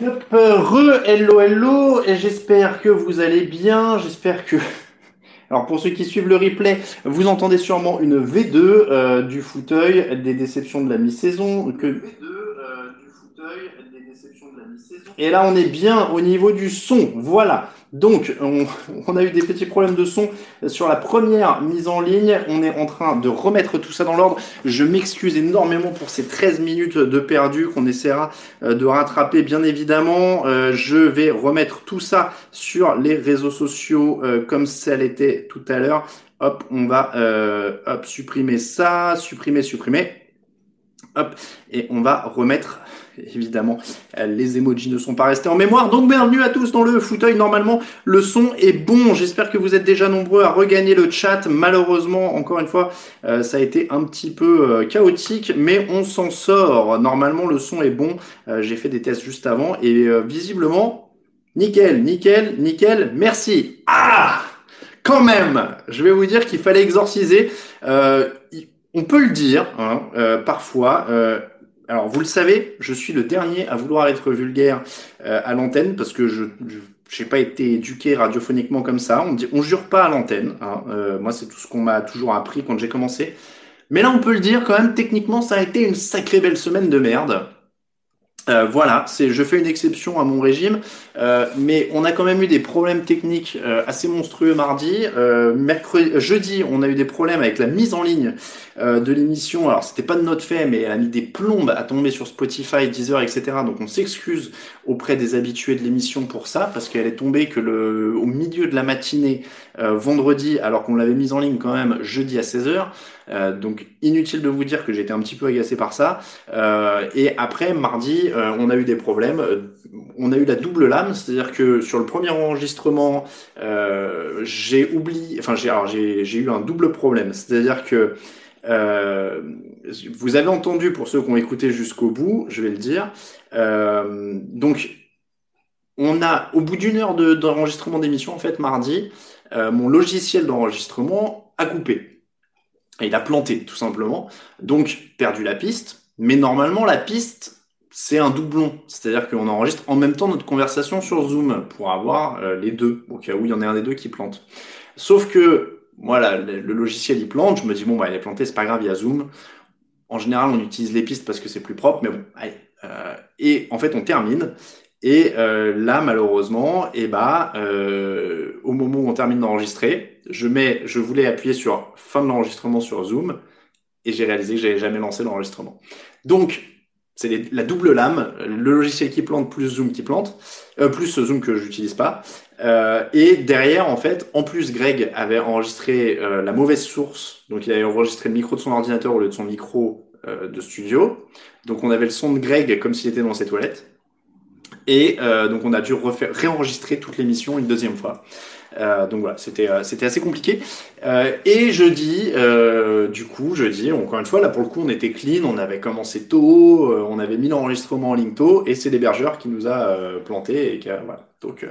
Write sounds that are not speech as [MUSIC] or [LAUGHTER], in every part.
Re, hello, hello, et j'espère que vous allez bien, j'espère que... [LAUGHS] Alors pour ceux qui suivent le replay, vous entendez sûrement une V2 euh, du fauteuil des déceptions de la mi-saison, que... V2 euh, du fauteuil des déceptions de la mi-saison. Et là on est bien au niveau du son, voilà. Donc, on, a eu des petits problèmes de son sur la première mise en ligne. On est en train de remettre tout ça dans l'ordre. Je m'excuse énormément pour ces 13 minutes de perdu qu'on essaiera euh, de rattraper, bien évidemment. Euh, je vais remettre tout ça sur les réseaux sociaux euh, comme ça l'était tout à l'heure. Hop, on va hop, supprimer ça, supprimer, supprimer. Hop, et on va remettre évidemment, les emojis ne sont pas restés en mémoire. Donc bienvenue à tous dans le fauteuil. Normalement, le son est bon. J'espère que vous êtes déjà nombreux à regagner le chat. Malheureusement, encore une fois, euh, ça a été un petit peu euh, chaotique, mais on s'en sort. Normalement, le son est bon. Euh, j'ai fait des tests juste avant et visiblement, nickel, nickel, nickel. Merci. Ah quand même, je vais vous dire qu'il fallait exorciser. on peut le dire, hein, parfois. Alors, vous le savez, je suis le dernier à vouloir être vulgaire euh, à l'antenne parce que je n'ai pas été éduqué radiophoniquement comme ça. On on jure pas à l'antenne. Hein. Euh, moi, c'est tout ce qu'on m'a toujours appris quand j'ai commencé. Mais là, on peut le dire quand même. Techniquement, ça a été une sacrée belle semaine de merde. Euh, voilà, je fais une exception à mon régime, euh, mais on a quand même eu des problèmes techniques euh, assez monstrueux mardi. mercredi, jeudi, on a eu des problèmes avec la mise en ligne de l'émission. Alors c'était pas de notre fait, mais elle a mis des plombes à tomber sur Spotify, Deezer, etc. Donc on s'excuse auprès des habitués de l'émission pour ça, parce qu'elle est tombée que le, au milieu de la matinée vendredi, alors qu'on l'avait mise en ligne quand même jeudi à 16h. Euh, donc inutile de vous dire que j'étais un petit peu agacé par ça. Euh, et après mardi, euh, on a eu des problèmes. On a eu la double lame, c'est-à-dire que sur le premier enregistrement, j'ai oublié, enfin j'ai eu un double problème, c'est-à-dire que vous avez entendu pour ceux qui ont écouté jusqu'au bout, je vais le dire. donc on a au bout d'une heure d'enregistrement d'émission en fait mardi, mon logiciel d'enregistrement a coupé il a planté, tout simplement. Donc, perdu la piste. Mais normalement, la piste, c'est un doublon. C'est-à-dire qu'on enregistre en même temps notre conversation sur Zoom pour avoir euh, les deux, au cas où il y en a un des deux qui plante. Sauf que, voilà, le, logiciel il plante. Je me dis, bon, bah, il est planté, c'est pas grave, il y a Zoom. En général, on utilise les pistes parce que c'est plus propre, mais bon, allez. Euh, et en fait, on termine. Et euh, là, malheureusement, et eh bah, euh, au moment où on termine d'enregistrer, je mets, je voulais appuyer sur fin de l'enregistrement sur Zoom, et j'ai réalisé que j'avais jamais lancé l'enregistrement. Donc, c'est la double lame, le logiciel qui plante plus Zoom qui plante, euh, plus Zoom que j'utilise pas. Euh, et derrière, en fait, en plus, Greg avait enregistré euh, la mauvaise source, donc il avait enregistré le micro de son ordinateur au lieu de son micro de studio. Donc on avait le son de Greg comme s'il était dans ses toilettes. Et donc on a dû réenregistrer toute l'émission une deuxième fois. Euh, donc voilà, c'était euh, c'était assez compliqué. Euh, et jeudi, euh, du coup, jeudi, encore une fois, là pour le coup, on était clean, on avait commencé tôt, on avait mis l'enregistrement en ligne tôt, et c'est l'hébergeur qui nous a planté et qui a, voilà. Donc,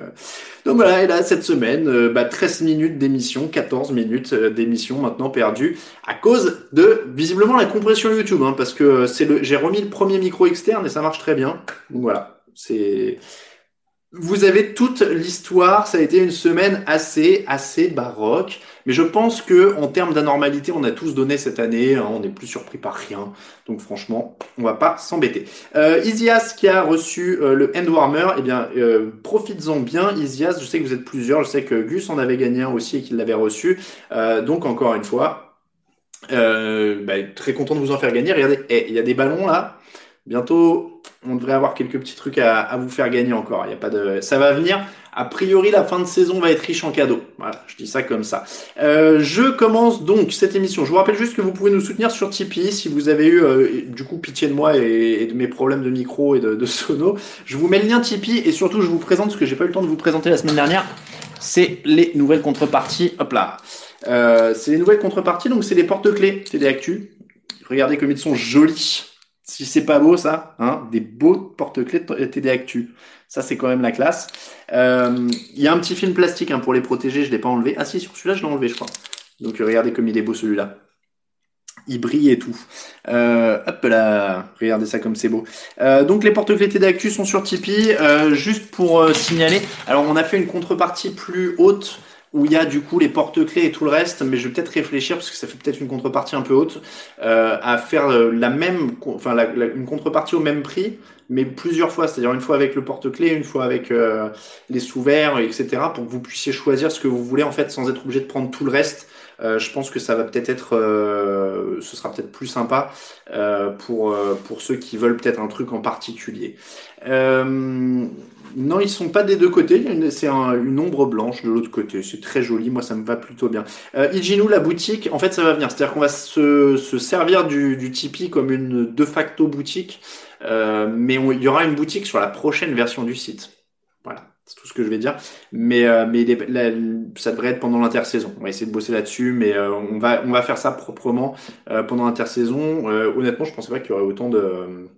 donc voilà, et là cette semaine, bah, 13 minutes d'émission, 14 minutes d'émission maintenant perdues à cause de visiblement la compression YouTube, hein, parce que c'est le, j'ai remis le premier micro externe et ça marche très bien. Donc voilà, c'est vous avez toute l'histoire. Ça a été une semaine assez, assez baroque. Mais je pense que en termes d'anormalité, on a tous donné cette année. Hein, on n'est plus surpris par rien. Donc franchement, on va pas s'embêter. Euh, Isias qui a reçu euh, le Endwarmer, eh bien, euh, profites-en bien, Isias. Je sais que vous êtes plusieurs. Je sais que Gus en avait gagné un aussi et qu'il l'avait reçu. Euh, donc encore une fois, euh, bah, très content de vous en faire gagner. Regardez, eh, il y a des ballons là. Bientôt, on devrait avoir quelques petits trucs à, vous faire gagner encore. Il y a pas de, ça va venir. A priori, la fin de saison va être riche en cadeaux. Voilà, je dis ça comme ça. Euh, je commence donc cette émission. Je vous rappelle juste que vous pouvez nous soutenir sur Tipeee si vous avez eu euh, du coup pitié de moi et, de mes problèmes de micro et de, de, sono. Je vous mets le lien Tipeee et surtout je vous présente ce que j'ai pas eu le temps de vous présenter la semaine dernière. C'est les nouvelles contreparties. Hop là. Euh, c'est les nouvelles contreparties. Donc c'est les porte-clés TD Actu. Regardez comme ils sont jolis. Si c'est pas beau ça, hein, des beaux porte-clés TD Actu. Ça c'est quand même la classe. Euh, il y a un petit film plastique hein, pour les protéger, je l'ai pas enlevé. Ah si, sur celui-là je l'ai enlevé je crois. Donc regardez comme il est beau celui-là. Il brille et tout. Euh, hop là, regardez ça comme c'est beau. Euh, donc les porte-clés TD Actu sont sur Tipeee. Euh, juste pour euh, signaler, alors on a fait une contrepartie plus haute où il y a du coup les porte-clés et tout le reste, mais je vais peut-être réfléchir parce que ça fait peut-être une contrepartie un peu haute euh, à faire la même, enfin une contrepartie au même prix, mais plusieurs fois, c'est-à-dire une fois avec le porte-clés, une fois avec euh, les sous-verts, etc., pour que vous puissiez choisir ce que vous voulez en fait sans être obligé de prendre tout le reste. Euh, je pense que ça va peut-être être, euh, ce sera peut-être plus sympa euh, pour pour ceux qui veulent peut-être un truc en particulier. Non, ils sont pas des deux côtés. C'est un, une ombre blanche de l'autre côté. C'est très joli. Moi, ça me va plutôt bien. Euh, la boutique, en fait, ça va venir. C'est-à-dire qu'on va se, se servir du, du Tipeee comme une de facto boutique. Mais il y aura une boutique sur la prochaine version du site. C'est tout ce que je vais dire. Mais, euh, mais ça devrait être pendant l'intersaison. On va essayer de bosser là-dessus, mais euh, on, va, on va faire ça proprement euh, pendant l'intersaison. Honnêtement, je pensais pas qu'il y aurait autant de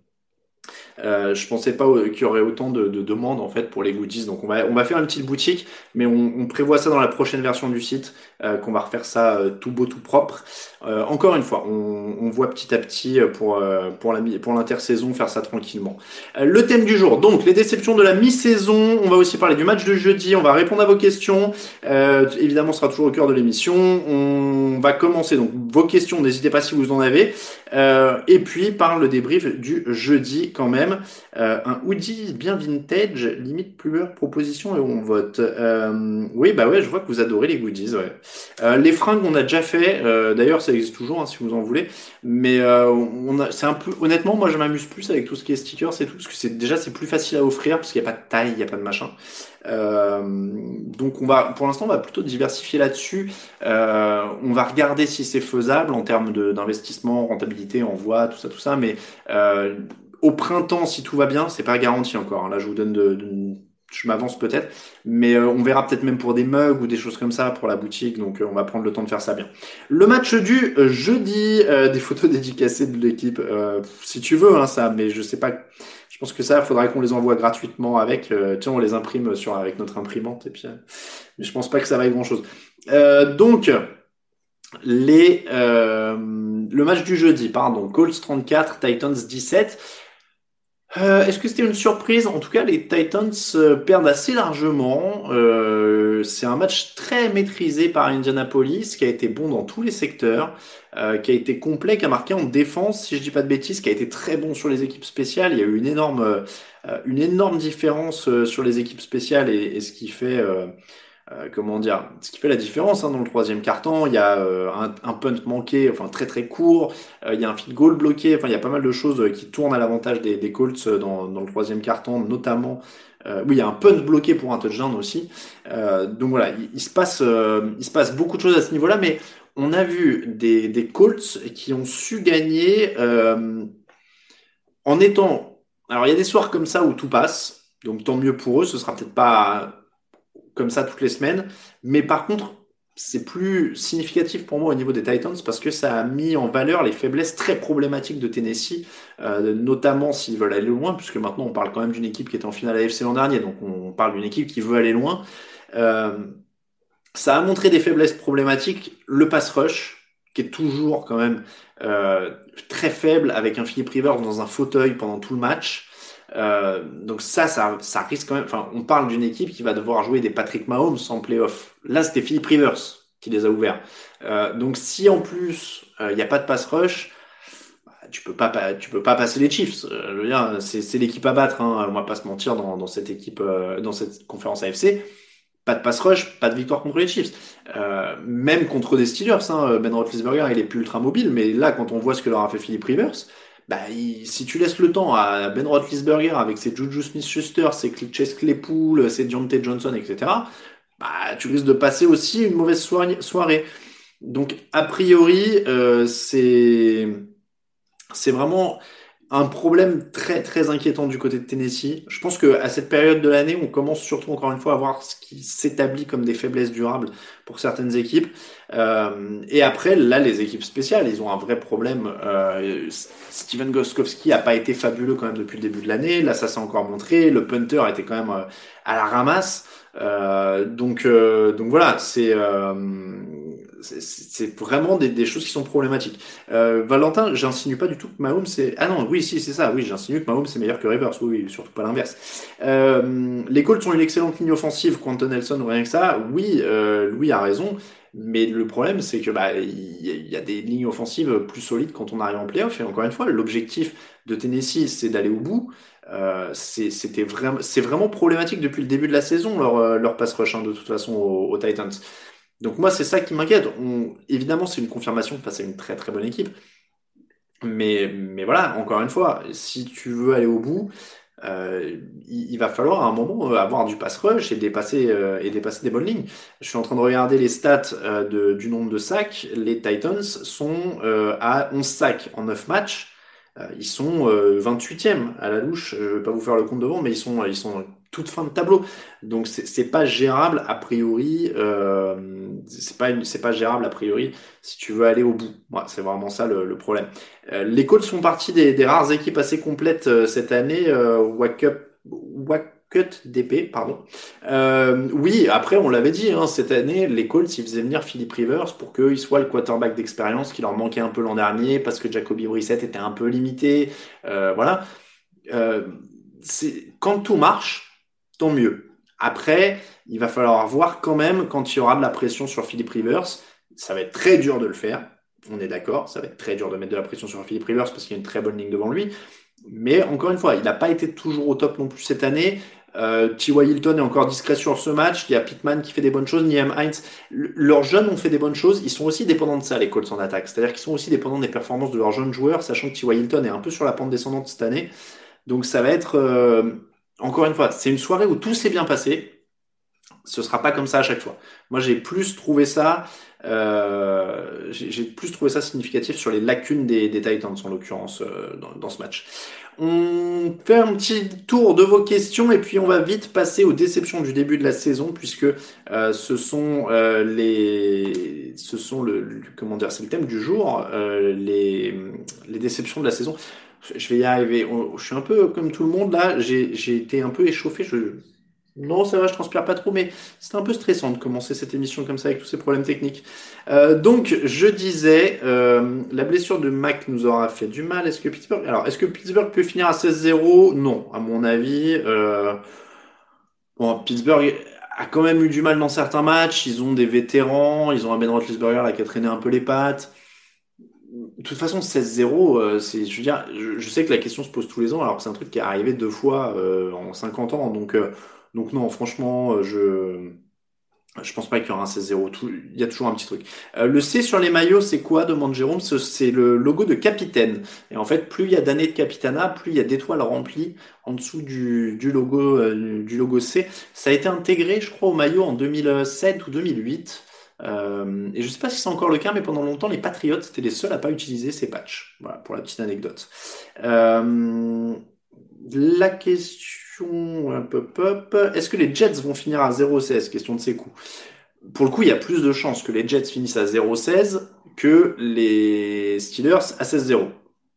je pensais pas qu'il y aurait autant de, de, demandes en fait pour les goodies. Donc on va on va faire une petite boutique, mais on prévoit ça dans la prochaine version du site, euh, qu'on va refaire ça euh, tout beau tout propre. Euh, encore une fois, on, on, voit petit à petit pour euh, pour la pour l'intersaison faire ça tranquillement. Euh, le thème du jour, donc les déceptions de la mi-saison. On va aussi parler du match de jeudi. On va répondre à vos questions. évidemment, ce sera toujours au cœur de l'émission. On va commencer donc vos questions. N'hésitez pas si vous en avez. et puis par le débrief du jeudi quand même. Euh, un hoodie bien vintage, limite plumeur, proposition et on vote. Euh, oui, bah ouais, je vois que vous adorez les goodies. Ouais. Euh, les fringues, on a déjà fait. Euh, d'ailleurs, ça existe toujours hein, si vous en voulez. Mais euh, on c'est un peu, honnêtement, moi, je m'amuse plus avec tout ce qui est stickers et tout, parce que c'est déjà c'est plus facile à offrir parce qu'il n'y a pas de taille, il n'y a pas de machin. Euh, donc on va, pour l'instant, on va plutôt diversifier là-dessus. Euh, on va regarder si c'est faisable en termes d'investissement, rentabilité, envoi, tout ça, tout ça. Mais euh, au printemps, si tout va bien, c'est pas garanti encore. Là, je vous donne de, de je m'avance peut-être, mais euh, on verra peut-être même pour des mugs ou des choses comme ça pour la boutique, donc euh, on va prendre le temps de faire ça bien. Le match du euh, jeudi, euh, des photos [LAUGHS] dédicacées de l'équipe, euh, si tu veux, hein, ça, mais je sais pas. Je pense que ça, faudrait qu'on les envoie gratuitement avec. tiens, on les imprime sur avec notre imprimante et puis. mais je pense pas que ça vaille grand chose. donc les le match du jeudi, pardon, Colts 34, Titans 17. Euh, Est-ce que c'était une surprise? En tout cas, les Titans euh, perdent assez largement. Euh, c'est un match très maîtrisé par Indianapolis, qui a été bon dans tous les secteurs, euh, qui a été complet, qui a marqué en défense, si je dis pas de bêtises, qui a été très bon sur les équipes spéciales. Il y a eu une énorme, euh, une énorme différence sur les équipes spéciales et, et ce qui fait euh, comment dire, ce qui fait la différence hein, dans le troisième carton, il y a euh, un, un, punt manqué, enfin très très court, euh, il y a un field goal bloqué, enfin il y a pas mal de choses qui tournent à l'avantage des, Colts dans, le troisième carton, notamment. oui, il y a un punt bloqué pour un touchdown aussi. donc voilà, il, il se passe, il se passe beaucoup de choses à ce niveau-là, mais on a vu des, des Colts qui ont su gagner en étant. Alors il y a des soirs comme ça où tout passe, donc tant mieux pour eux. Ce sera peut-être pas comme ça toutes les semaines. Mais par contre, c'est plus significatif pour moi au niveau des Titans parce que ça a mis en valeur les faiblesses très problématiques de Tennessee, euh, notamment s'ils veulent aller loin, puisque maintenant on parle quand même d'une équipe qui était en finale AFC l'an dernier, donc on parle d'une équipe qui veut aller loin. Euh, ça a montré des faiblesses problématiques, le pass rush, qui est toujours quand même euh, très faible avec un Philip Rivers dans un fauteuil pendant tout le match. Donc ça, ça, risque quand même. Enfin, on parle d'une équipe qui va devoir jouer des Patrick Mahomes en playoff. Là, c'était Philippe Rivers qui les a ouverts. donc si en plus il n'y a pas de pass rush, tu peux pas, tu peux pas passer les Chiefs. Euh, c'est l'équipe à battre. Hein. On va pas se mentir dans, cette équipe, euh, dans cette conférence AFC. Pas de pass rush, pas de victoire contre les Chiefs. Euh, même contre des Steelers, hein, Ben Roethlisberger, il est plus ultra mobile, mais là, quand on voit ce que leur a fait Philippe Rivers, bah, si tu laisses le temps à Ben Roethlisberger avec ses Juju Smith-Schuster, ses Chase Claypool, ses Deontay Johnson, etc., bah, tu risques de passer aussi une mauvaise soirée. Donc, a priori, euh, c'est c'est vraiment un problème très très inquiétant du côté de Tennessee. Je pense que à cette période de l'année, on commence surtout encore une fois à voir ce qui s'établit comme des faiblesses durables pour certaines équipes. Euh, et après, là, les équipes spéciales, ils ont un vrai problème. Euh, Steven Goskowski a pas été fabuleux quand même depuis le début de l'année. Là, ça s'est encore montré. Le punter était quand même euh, à la ramasse. Euh, donc euh, donc voilà, c'est c'est vraiment des, choses qui sont problématiques. Euh, Valentin, j'insinue pas du tout que Mahomes c'est ah non oui si c'est ça oui j'insinue que Mahomes c'est meilleur que Rivers oui, surtout pas l'inverse. Euh, les Colts ont une excellente ligne offensive Quentin Nelson rien que ça oui euh, Louis a raison mais le problème c'est que bah il y, a des lignes offensives plus solides quand on arrive en playoff et encore une fois l'objectif de Tennessee c'est d'aller au bout. C'était vraiment c'est vraiment problématique depuis le début de la saison leur leur pass rush hein, de toute façon aux Titans. Donc moi, c'est ça qui m'inquiète. Évidemment, c'est une confirmation face à une très très bonne équipe. Mais, mais voilà, encore une fois, si tu veux aller au bout, euh, il, va falloir à un moment euh, avoir du pass rush et dépasser, euh, et dépasser des bonnes lignes. Je suis en train de regarder les stats du nombre de sacs. Les Titans sont à 11 sacs en 9 matchs. ils sont 28e à la louche. Je vais pas vous faire le compte devant, mais ils sont, ils sont toute fin de tableau. Donc c'est pas gérable a priori. Euh, c'est pas c'est pas gérable a priori si tu veux aller au bout. c'est vraiment ça le, problème. Euh, les Colts font partie des, rares équipes assez complètes euh, cette année. Euh, Wack DP, pardon. Euh, oui, après on l'avait dit, hein, cette année les Colts ils faisaient venir Philip Rivers pour qu'il soit le quarterback d'expérience qui leur manquait un peu l'an dernier parce que Jacoby Brissett était un peu limité. voilà. c'est quand tout marche tant mieux. Après, il va falloir voir quand même quand il y aura de la pression sur Philippe Rivers. Ça va être très dur de le faire. On est d'accord, ça va être très dur de mettre de la pression sur Philippe Rivers parce qu'il y a une très bonne ligne devant lui. Mais encore une fois, il n'a pas été toujours au top non plus cette année. Euh, T.Y. Hilton est encore discret sur ce match. Il y a Pittman qui fait des bonnes choses. Niam Heinz. Leurs jeunes ont fait des bonnes choses. Ils sont aussi dépendants de ça, les Colts en attaque. C'est-à-dire qu'ils sont aussi dépendants des performances de leurs jeunes joueurs, sachant que T.Y. Hilton est un peu sur la pente descendante cette année. Donc ça va être euh, encore une fois, c'est une soirée où tout s'est bien passé. Ce sera pas comme ça à chaque fois. Moi, j'ai plus trouvé ça, euh, j'ai plus trouvé ça significatif sur les lacunes des, Titans en l'occurrence euh, dans, ce match. On fait un petit tour de vos questions et puis on va vite passer aux déceptions du début de la saison puisque euh, ce sont les, ce sont le, du jour, les déceptions de la saison je vais y arriver. Je suis un peu comme tout le monde là. J'ai été un peu échauffé. Je... Non, ça va, je transpire pas trop, mais c'était un peu stressant de commencer cette émission comme ça avec tous ces problèmes techniques. Euh, donc, je disais, euh, la blessure de Mac nous aura fait du mal. Est-ce que Pittsburgh, alors, est-ce que Pittsburgh peut finir à 16-0 Non, à mon avis. Euh... Bon, Pittsburgh a quand même eu du mal dans certains matchs. Ils ont des vétérans, ils ont un Ben Roethlisberger qui a traîné un peu les pattes de toute façon, 16-0, euh, c'est, je veux dire, je, sais que la question se pose tous les ans, alors que c'est un truc qui est arrivé deux fois euh, en 50 ans. Donc, euh, donc non, franchement, je je pense pas qu'il y aura un 16-0. Il y a toujours un petit truc. le C sur les maillots, c'est quoi demande Jérôme? C'est le logo de capitaine. Et en fait, plus il y a d'années de capitana, plus il y a d'étoiles remplies en dessous du, du logo du logo C. Ça a été intégré, je crois, au maillot en 2007 ou 2008. Euh, et je sais pas si c'est encore le cas, mais pendant longtemps, les Patriots étaient les seuls à pas utiliser ces patchs. Voilà, pour la petite anecdote. Euh, la question un peu pop. Est-ce que les Jets vont finir à 0-16 Question de ses coups. Pour le coup, il y a plus de chances que les Jets finissent à 0-16 que les Steelers à 16-0.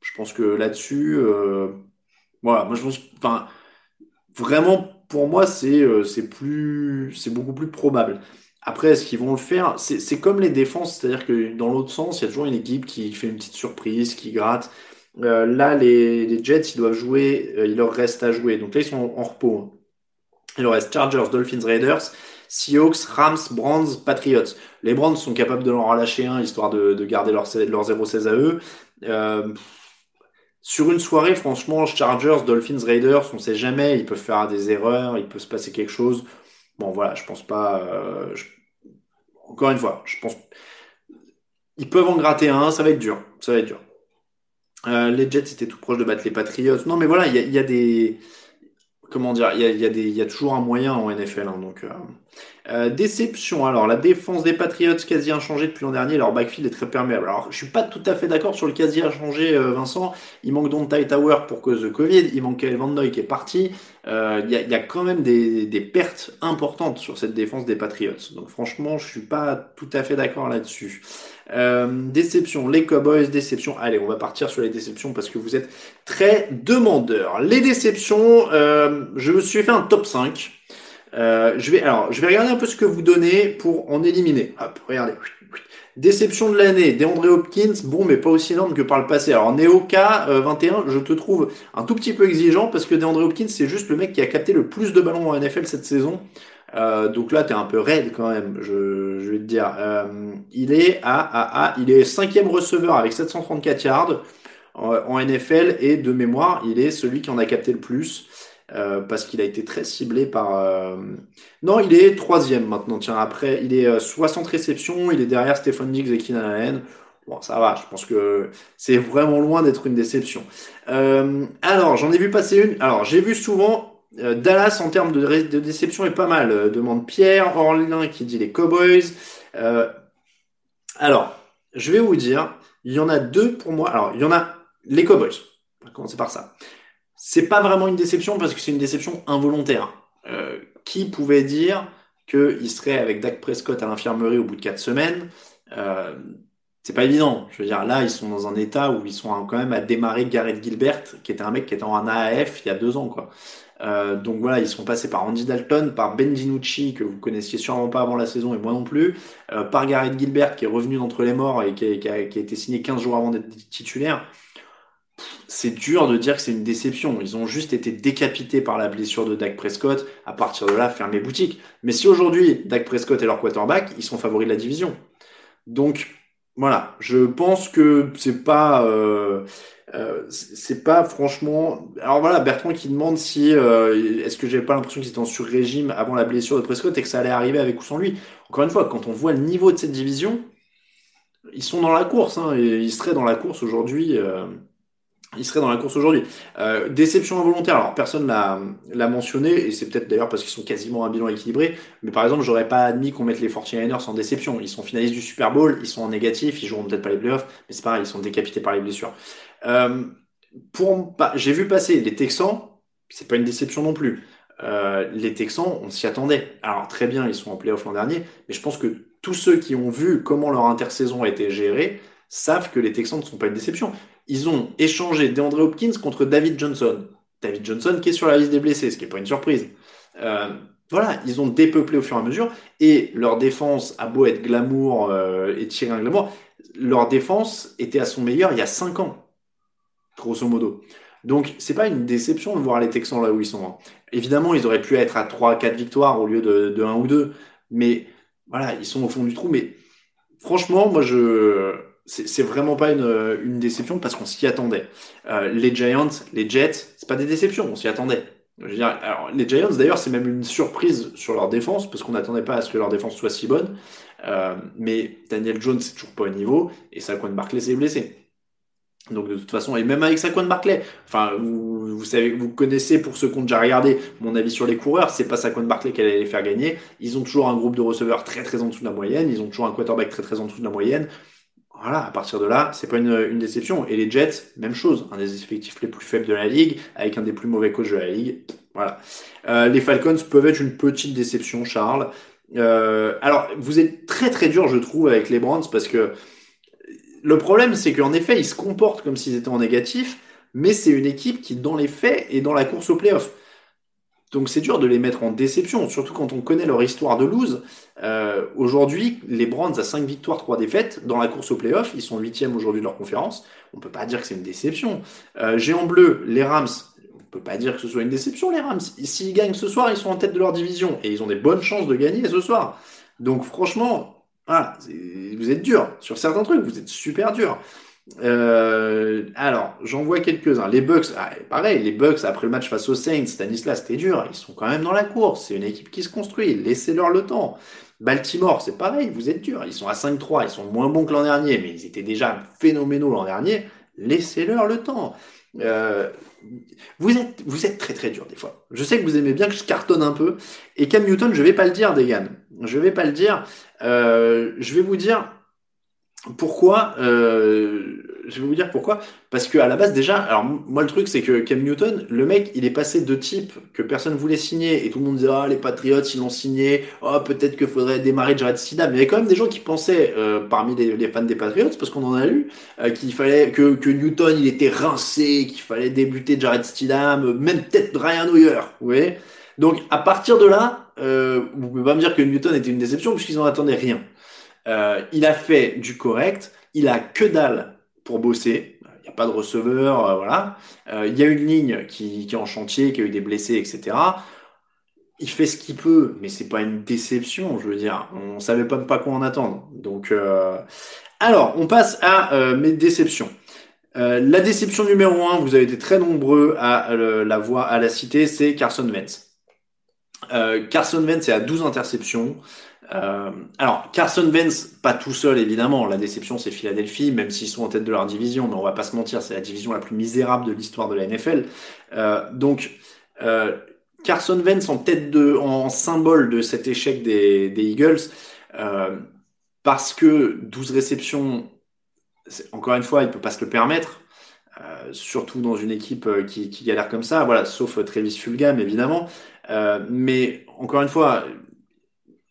Je pense que là-dessus, euh, voilà, moi je pense, enfin, vraiment pour moi c'est plus c'est beaucoup plus probable. Après, est-ce qu'ils vont le faire? C'est comme les défenses, c'est-à-dire que dans l'autre sens, il y a toujours une équipe qui fait une petite surprise, qui gratte. là, les, Jets, ils doivent jouer, il leur reste à jouer. Donc là, ils sont en, repos. Il leur reste Chargers, Dolphins, Raiders, Seahawks, Rams, Brands, Patriots. Les Brands sont capables de leur relâcher un, histoire de, garder leur, leur 0-16 à eux. sur une soirée, franchement, Chargers, Dolphins, Raiders, on sait jamais, ils peuvent faire des erreurs, il peut se passer quelque chose. Bon, voilà, je pense pas. Encore une fois, je pense. Ils peuvent en gratter un, ça va être dur. Ça va être dur. Euh, les Jets étaient tout proches de battre les Patriots. Non, mais voilà, il y, a, des. Comment dire Il y a, toujours un moyen en NFL. Hein, donc, euh, euh, déception. Alors, la défense des Patriots quasi inchangée depuis l'an dernier. Leur backfield est très perméable. Alors, je suis pas tout à fait d'accord sur le quasi inchangé, Vincent. Il manque Ty Tower pour cause de Covid. Il manque Van Noy qui est parti. Il y, a, quand même des, pertes importantes sur cette défense des Patriots. Donc, franchement, je suis pas tout à fait d'accord là-dessus. Euh, déception, les Cowboys, déception. Allez, on va partir sur les déceptions parce que vous êtes très demandeurs. Les déceptions, euh, je me suis fait un top 5. Euh, je vais, alors, je vais regarder un peu ce que vous donnez pour en éliminer. Hop, regardez. Déception de l'année, DeAndre Hopkins, bon mais pas aussi énorme que par le passé. Alors Neoka 21, je te trouve un tout petit peu exigeant parce que DeAndre Hopkins c'est juste le mec qui a capté le plus de ballons en NFL cette saison. Euh, donc là, tu es un peu raide quand même, je, vais te dire. Euh, il est à, à, il est cinquième receveur avec 734 yards en, NFL et de mémoire, il est celui qui en a capté le plus euh, parce qu'il a été très ciblé par. Euh, non, il est troisième maintenant. Tiens, après, il est 60 réceptions, il est derrière Stephen Diggs et Keenan. Bon, ça va, je pense que c'est vraiment loin d'être une déception. alors, j'en ai vu passer une. Alors, j'ai vu souvent euh, Dallas en termes de, déception est pas mal. Euh, demande Pierre Orlin qui dit les Cowboys. Euh, alors, je vais vous dire, il y en a deux pour moi. Alors, il y en a les Cowboys. On va commencer par ça. C'est pas vraiment une déception parce que c'est une déception involontaire. qui pouvait dire qu'il serait avec Dak Prescott à l'infirmerie au bout de quatre semaines? C'est pas évident. Je veux dire, là, ils sont dans un état où ils sont quand même à démarrer Garrett Gilbert, qui était un mec qui était en AAF il y a deux ans, quoi. Euh, donc voilà, ils sont passés par Andy Dalton, par Ben DiNucci, que vous connaissiez sûrement pas avant la saison et moi non plus, euh, par Garrett Gilbert qui est revenu d'entre les morts et qui a, été signé 15 jours avant d'être titulaire. C'est dur de dire que c'est une déception. Ils ont juste été décapités par la blessure de Dak Prescott. À partir de là, fermer boutique. Mais si aujourd'hui, Dak Prescott est leur quarterback, ils sont favoris de la division. Donc, voilà. Je pense que c'est pas, euh, euh, c'est pas franchement. Alors voilà, Bertrand qui demande si euh, est-ce que j'avais pas l'impression qu'ils étaient en sur-régime avant la blessure de Prescott et que ça allait arriver avec ou sans lui. Encore une fois, quand on voit le niveau de cette division, ils sont dans la course. Hein, et ils seraient dans la course aujourd'hui. Ils seraient dans la course aujourd'hui. Euh, déception involontaire. Alors personne l'a mentionné et c'est peut-être d'ailleurs parce qu'ils sont quasiment un bilan équilibré. Mais par exemple, j'aurais pas admis qu'on mette les 49ers en déception. Ils sont finalistes du Super Bowl, ils sont en négatif, ils joueront peut-être pas les playoffs, mais c'est pareil, ils sont décapités par les blessures. Euh, pour, j'ai vu passer les Texans, c'est pas une déception non plus. Euh, les Texans, on s'y attendait. Alors très bien, ils sont en playoff l'an dernier, mais je pense que tous ceux qui ont vu comment leur intersaison a été gérée savent que les Texans ne sont pas une déception. Ils ont échangé DeAndre Hopkins contre David Johnson. David Johnson qui est sur la liste des blessés, ce qui n'est pas une surprise. Euh, voilà, ils ont dépeuplé au fur et à mesure, et leur défense a beau être glamour et tirer un glamour, leur défense était à son meilleur il y a 5 ans grosso modo. Donc, c'est pas une déception de voir les Texans là où ils sont. Hein. Évidemment, ils auraient pu être à 3-4 victoires au lieu de, de 1 ou 2. Mais voilà, ils sont au fond du trou. Mais franchement, moi, je. C'est vraiment pas une, une déception parce qu'on s'y attendait. Euh, les Giants, les Jets, c'est pas des déceptions, on s'y attendait. Je veux dire, alors, les Giants, d'ailleurs, c'est même une surprise sur leur défense parce qu'on n'attendait pas à ce que leur défense soit si bonne. Euh, mais Daniel Jones, c'est toujours pas au niveau et Saquon Barkley s'est blessé. Donc de toute façon, et même avec Saquon Barclay, enfin vous, vous, savez, vous connaissez pour ceux qui ont déjà regardé mon avis sur les coureurs, c'est pas Saquon Barclay qui allait les faire gagner. Ils ont toujours un groupe de receveurs très très en dessous de la moyenne, ils ont toujours un quarterback très très en dessous de la moyenne. Voilà, à partir de là, c'est pas une, une, déception. Et les Jets, même chose, un des effectifs les plus faibles de la ligue, avec un des plus mauvais coachs de la ligue. Voilà. Euh, les Falcons peuvent être une petite déception, Charles. Euh, alors, vous êtes très très dur, je trouve, avec les Browns parce que le problème, c'est qu'en effet, ils se comportent comme s'ils étaient en négatif, mais c'est une équipe qui, dans les faits, est dans la course au playoff. Donc c'est dur de les mettre en déception, surtout quand on connaît leur histoire de lose. Euh, aujourd'hui, les Browns à 5 victoires, 3 défaites, dans la course au playoff, ils sont 8 aujourd'hui de leur conférence. On peut pas dire que c'est une déception. Euh, géant bleu, les Rams, on peut pas dire que ce soit une déception, les Rams. S'ils gagnent ce soir, ils sont en tête de leur division et ils ont des bonnes chances de gagner ce soir. Donc franchement, vous êtes dur sur certains trucs, vous êtes super dur. Euh, alors, j'en vois quelques-uns. Les Bucks, ah, pareil, les Bucks après le match face aux Saints, Stanislas, c'était dur. Ils sont quand même dans la course. C'est une équipe qui se construit. Laissez-leur le temps. Baltimore, c'est pareil, vous êtes dur. Ils sont à 5-3, ils sont moins bons que l'an dernier, mais ils étaient déjà phénoménaux l'an dernier. Laissez-leur le temps. Euh, vous êtes, vous êtes très très dur des fois. Je sais que vous aimez bien que je cartonne un peu. Et Cam Newton, je vais pas le dire, Degan. Je vais pas le dire. Euh, je vais vous dire pourquoi euh, Je vais vous dire pourquoi. Parce que à la base déjà, alors moi le truc c'est que Cam Newton, le mec, il est passé de type que personne voulait signer et tout le monde disait ah les Patriots ils l'ont signé, oh peut-être qu'il faudrait démarrer Jared Stidham. Il y avait quand même des gens qui pensaient euh, parmi les, fans des Patriots parce qu'on en a lu euh, qu'il fallait que, que Newton il était rincé, qu'il fallait débuter Jared Stidham, même peut-être Brian Hoyer. Vous voyez Donc à partir de là, euh, vous pouvez pas me dire que Newton était une déception puisqu'ils en attendaient rien. Euh, il a fait du correct. Il a que dalle pour bosser. Il n'y a pas de receveur, euh, voilà. Euh, il y a une ligne qui, est en chantier, qui a eu des blessés, etc. Il fait ce qu'il peut, mais c'est pas une déception, je veux dire. On savait pas, quoi en attendre. Donc, alors, on passe à mes déceptions. la déception numéro un, vous avez été très nombreux à la voir, à la citer, c'est Carson Wentz. Carson Wentz est à 12 interceptions. Euh, alors, Carson Wentz, pas tout seul évidemment. La déception, c'est Philadelphie, même s'ils sont en tête de leur division, mais on va pas se mentir, c'est la division la plus misérable de l'histoire de la NFL. Euh, donc, euh, Carson Wentz en tête de, en symbole de cet échec des, Eagles, parce que 12 réceptions, encore une fois, il peut pas se le permettre. Surtout dans une équipe qui, qui galère comme ça, voilà, sauf Travis Fulgham évidemment. mais encore une fois,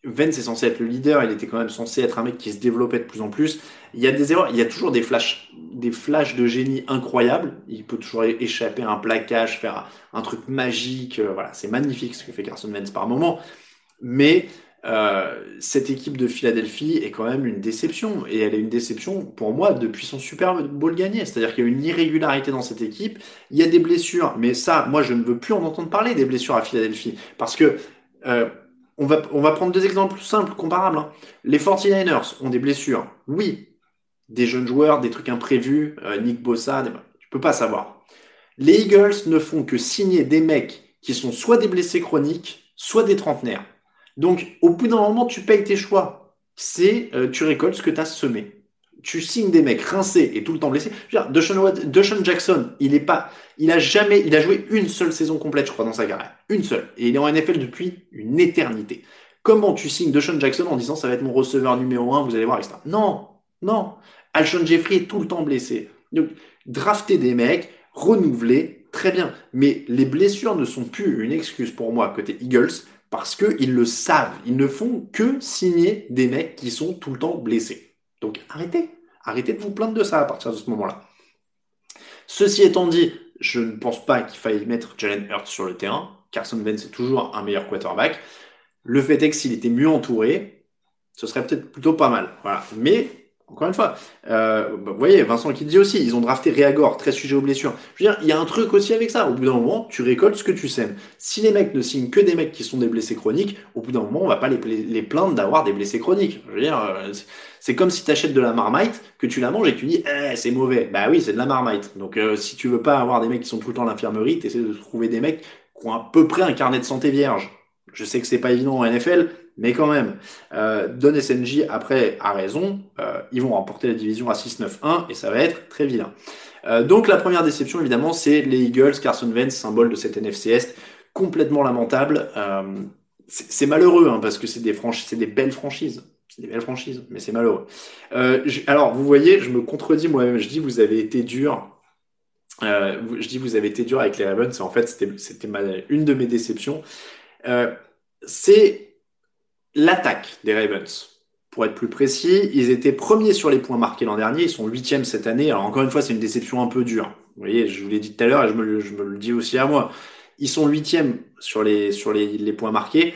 Vence est censé être le leader, il était quand même censé être un mec qui se développait de plus en plus. Il y a des erreurs, il y a toujours des flashs, des flashs de génie incroyables. Il peut toujours échapper à un plaquage, faire un truc magique. Euh, voilà, c'est magnifique ce que fait Carson Vance par moment. Mais euh, cette équipe de Philadelphie est quand même une déception. Et elle est une déception pour moi depuis son Super Bowl gagné. C'est-à-dire qu'il y a une irrégularité dans cette équipe. Il y a des blessures, mais ça, moi, je ne veux plus en entendre parler des blessures à Philadelphie. Parce que euh, on va, on va prendre deux exemples simples, comparables. Hein. Les 49ers ont des blessures. Oui. Des jeunes joueurs, des trucs imprévus, euh, Nick Bossa, des... tu peux pas savoir. Les Eagles ne font que signer des mecs qui sont soit des blessés chroniques, soit des trentenaires. Donc, au bout d'un moment, tu payes tes choix. C'est, euh, tu récoltes ce que tu as semé tu signes des mecs rincés et tout le temps blessés. Deshaun, Jackson, il est pas, il a jamais, il a joué une seule saison complète, je crois, dans sa carrière. Une seule. Et il est en NFL depuis une éternité. Comment tu signes Deshaun Jackson en disant ça va être mon receveur numéro un, vous allez voir, etc. Non, non. Alshon Jeffrey est tout le temps blessé. Donc, drafter des mecs, renouveler, très bien. Mais les blessures ne sont plus une excuse pour moi côté Eagles parce qu'ils le savent. Ils ne font que signer des mecs qui sont tout le temps blessés. Donc arrêtez, arrêtez de vous plaindre de ça à partir de ce moment-là. Ceci étant dit, je ne pense pas qu'il faille mettre Jalen Hurts sur le terrain. Carson Wentz est toujours un meilleur quarterback. Le fait est que s'il était mieux entouré, ce serait peut-être plutôt pas mal. Voilà. Mais encore une fois, euh, bah, vous voyez, Vincent qui dit aussi, ils ont drafté Réagor, très sujet aux blessures. Je veux dire, il y a un truc aussi avec ça. Au bout d'un moment, tu récoltes ce que tu sèmes. Si les mecs ne signent que des mecs qui sont des blessés chroniques, au bout d'un moment, on va pas les, les plaindre d'avoir des blessés chroniques. Je veux dire, euh, c'est comme si tu achètes de la marmite, que tu la manges et que tu dis, eh, c'est mauvais. Bah oui, c'est de la marmite. Donc, euh, si tu veux pas avoir des mecs qui sont tout le temps à l'infirmerie, tu essaies de trouver des mecs qui ont à peu près un carnet de santé vierge. Je sais que c'est pas évident en NFL, mais quand même, euh, Don SNJ, après, a raison. Euh, ils vont remporter la division à 6-9-1 et ça va être très vilain. Euh, donc la première déception, évidemment, c'est les Eagles, Carson Wentz, symbole de cette NFC Est, complètement lamentable. Euh, c'est malheureux, hein, parce que c'est des, belles franchises. C'est des belles franchises, mais c'est malheureux. Alors, vous voyez, je me contredis moi-même. Je dis, vous avez été dur. Je dis, vous avez été dur avec les Ravens. En fait, c'était une de mes déceptions. c'est l'attaque des Ravens. Pour être plus précis, ils étaient premiers sur les points marqués l'an dernier, ils sont huitièmes cette année. Alors encore une fois, c'est une déception un peu dure. Vous voyez, je vous l'ai dit tout à l'heure et je me, le dis aussi à moi. Ils sont huitièmes sur les, points marqués.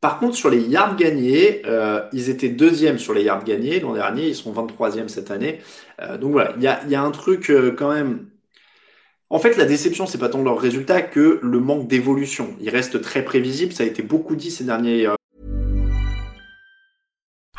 Par contre, sur les yards gagnés, euh, ils étaient deuxièmes sur les yards gagnés l'an dernier, ils sont 23e cette année. Euh, donc voilà, il y a, y a, un truc euh, quand même. En fait, la déception, c'est pas tant leur résultat que le manque d'évolution. Ils restent très prévisibles, ça a été beaucoup dit ces derniers.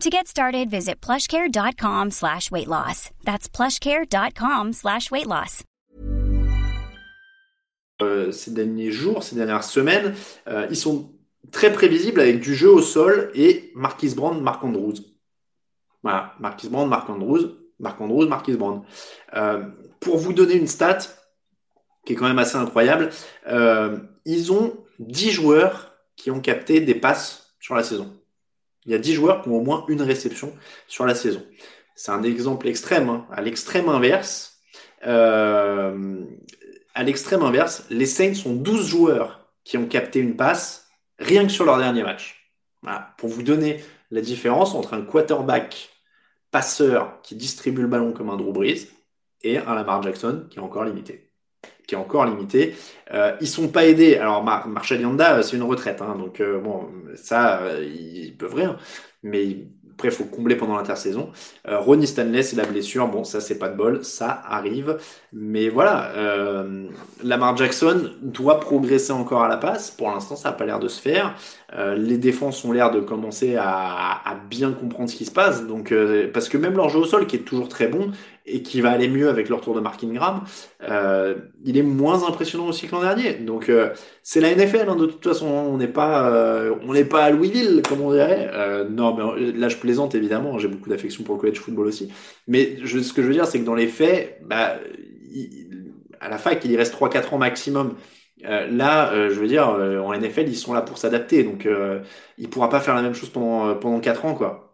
To get started, visit plushcare.com slash weight loss. That's plushcare.com slash weight loss. Euh, ces derniers jours, ces dernières semaines, euh, ils sont très prévisible avec du jeu au sol et Marquis Brand, Marc Andrews. Voilà, Marquis Brand, Marc Andrews, Marc Andrews, Marquis Brand. Euh, pour vous donner une stat qui est quand même assez incroyable, ils ont 10 joueurs qui ont capté des passes sur la saison. Il y a 10 joueurs qui ont au moins une réception sur la saison. C'est un exemple extrême. Hein. À l'extrême inverse, euh, à l'extrême inverse, les Saints ont 12 joueurs qui ont capté une passe rien que sur leur dernier match. Pour vous donner la différence entre un quarterback passeur qui distribue le ballon comme un Drew et un Lamar Jackson qui est encore limité. Qui est encore limité. Euh, ils sont pas aidés. Alors Marshall Yanda, c'est une retraite, hein, donc euh, bon, ça, euh, ils peuvent rien. Mais après, il faut combler pendant l'intersaison. Euh, Ronnie Stanley, c'est la blessure. Bon, ça, c'est pas de bol. Ça arrive. Mais voilà, euh, Lamar Jackson doit progresser encore à la passe. Pour l'instant, ça n'a pas l'air de se faire. Euh, les défenses ont l'air de commencer à, à, bien comprendre ce qui se passe. Donc, euh, parce que même leur jeu au sol, qui est toujours très bon, et qui va aller mieux avec leur tour de Mark Ingram, euh, il est moins impressionnant aussi que l'an dernier. Donc euh, c'est la NFL hein, de toute façon. On n'est pas, euh, on n'est pas à Louisville comme on dirait. Euh, non, mais là je plaisante évidemment. J'ai beaucoup d'affection pour le college football aussi. Mais je, ce que je veux dire, c'est que dans les faits, bah, il, à la fac, il y reste 3-4 ans maximum. Euh, là, euh, je veux dire, en NFL, ils sont là pour s'adapter, donc euh, il pourra pas faire la même chose pendant pendant quatre ans, quoi.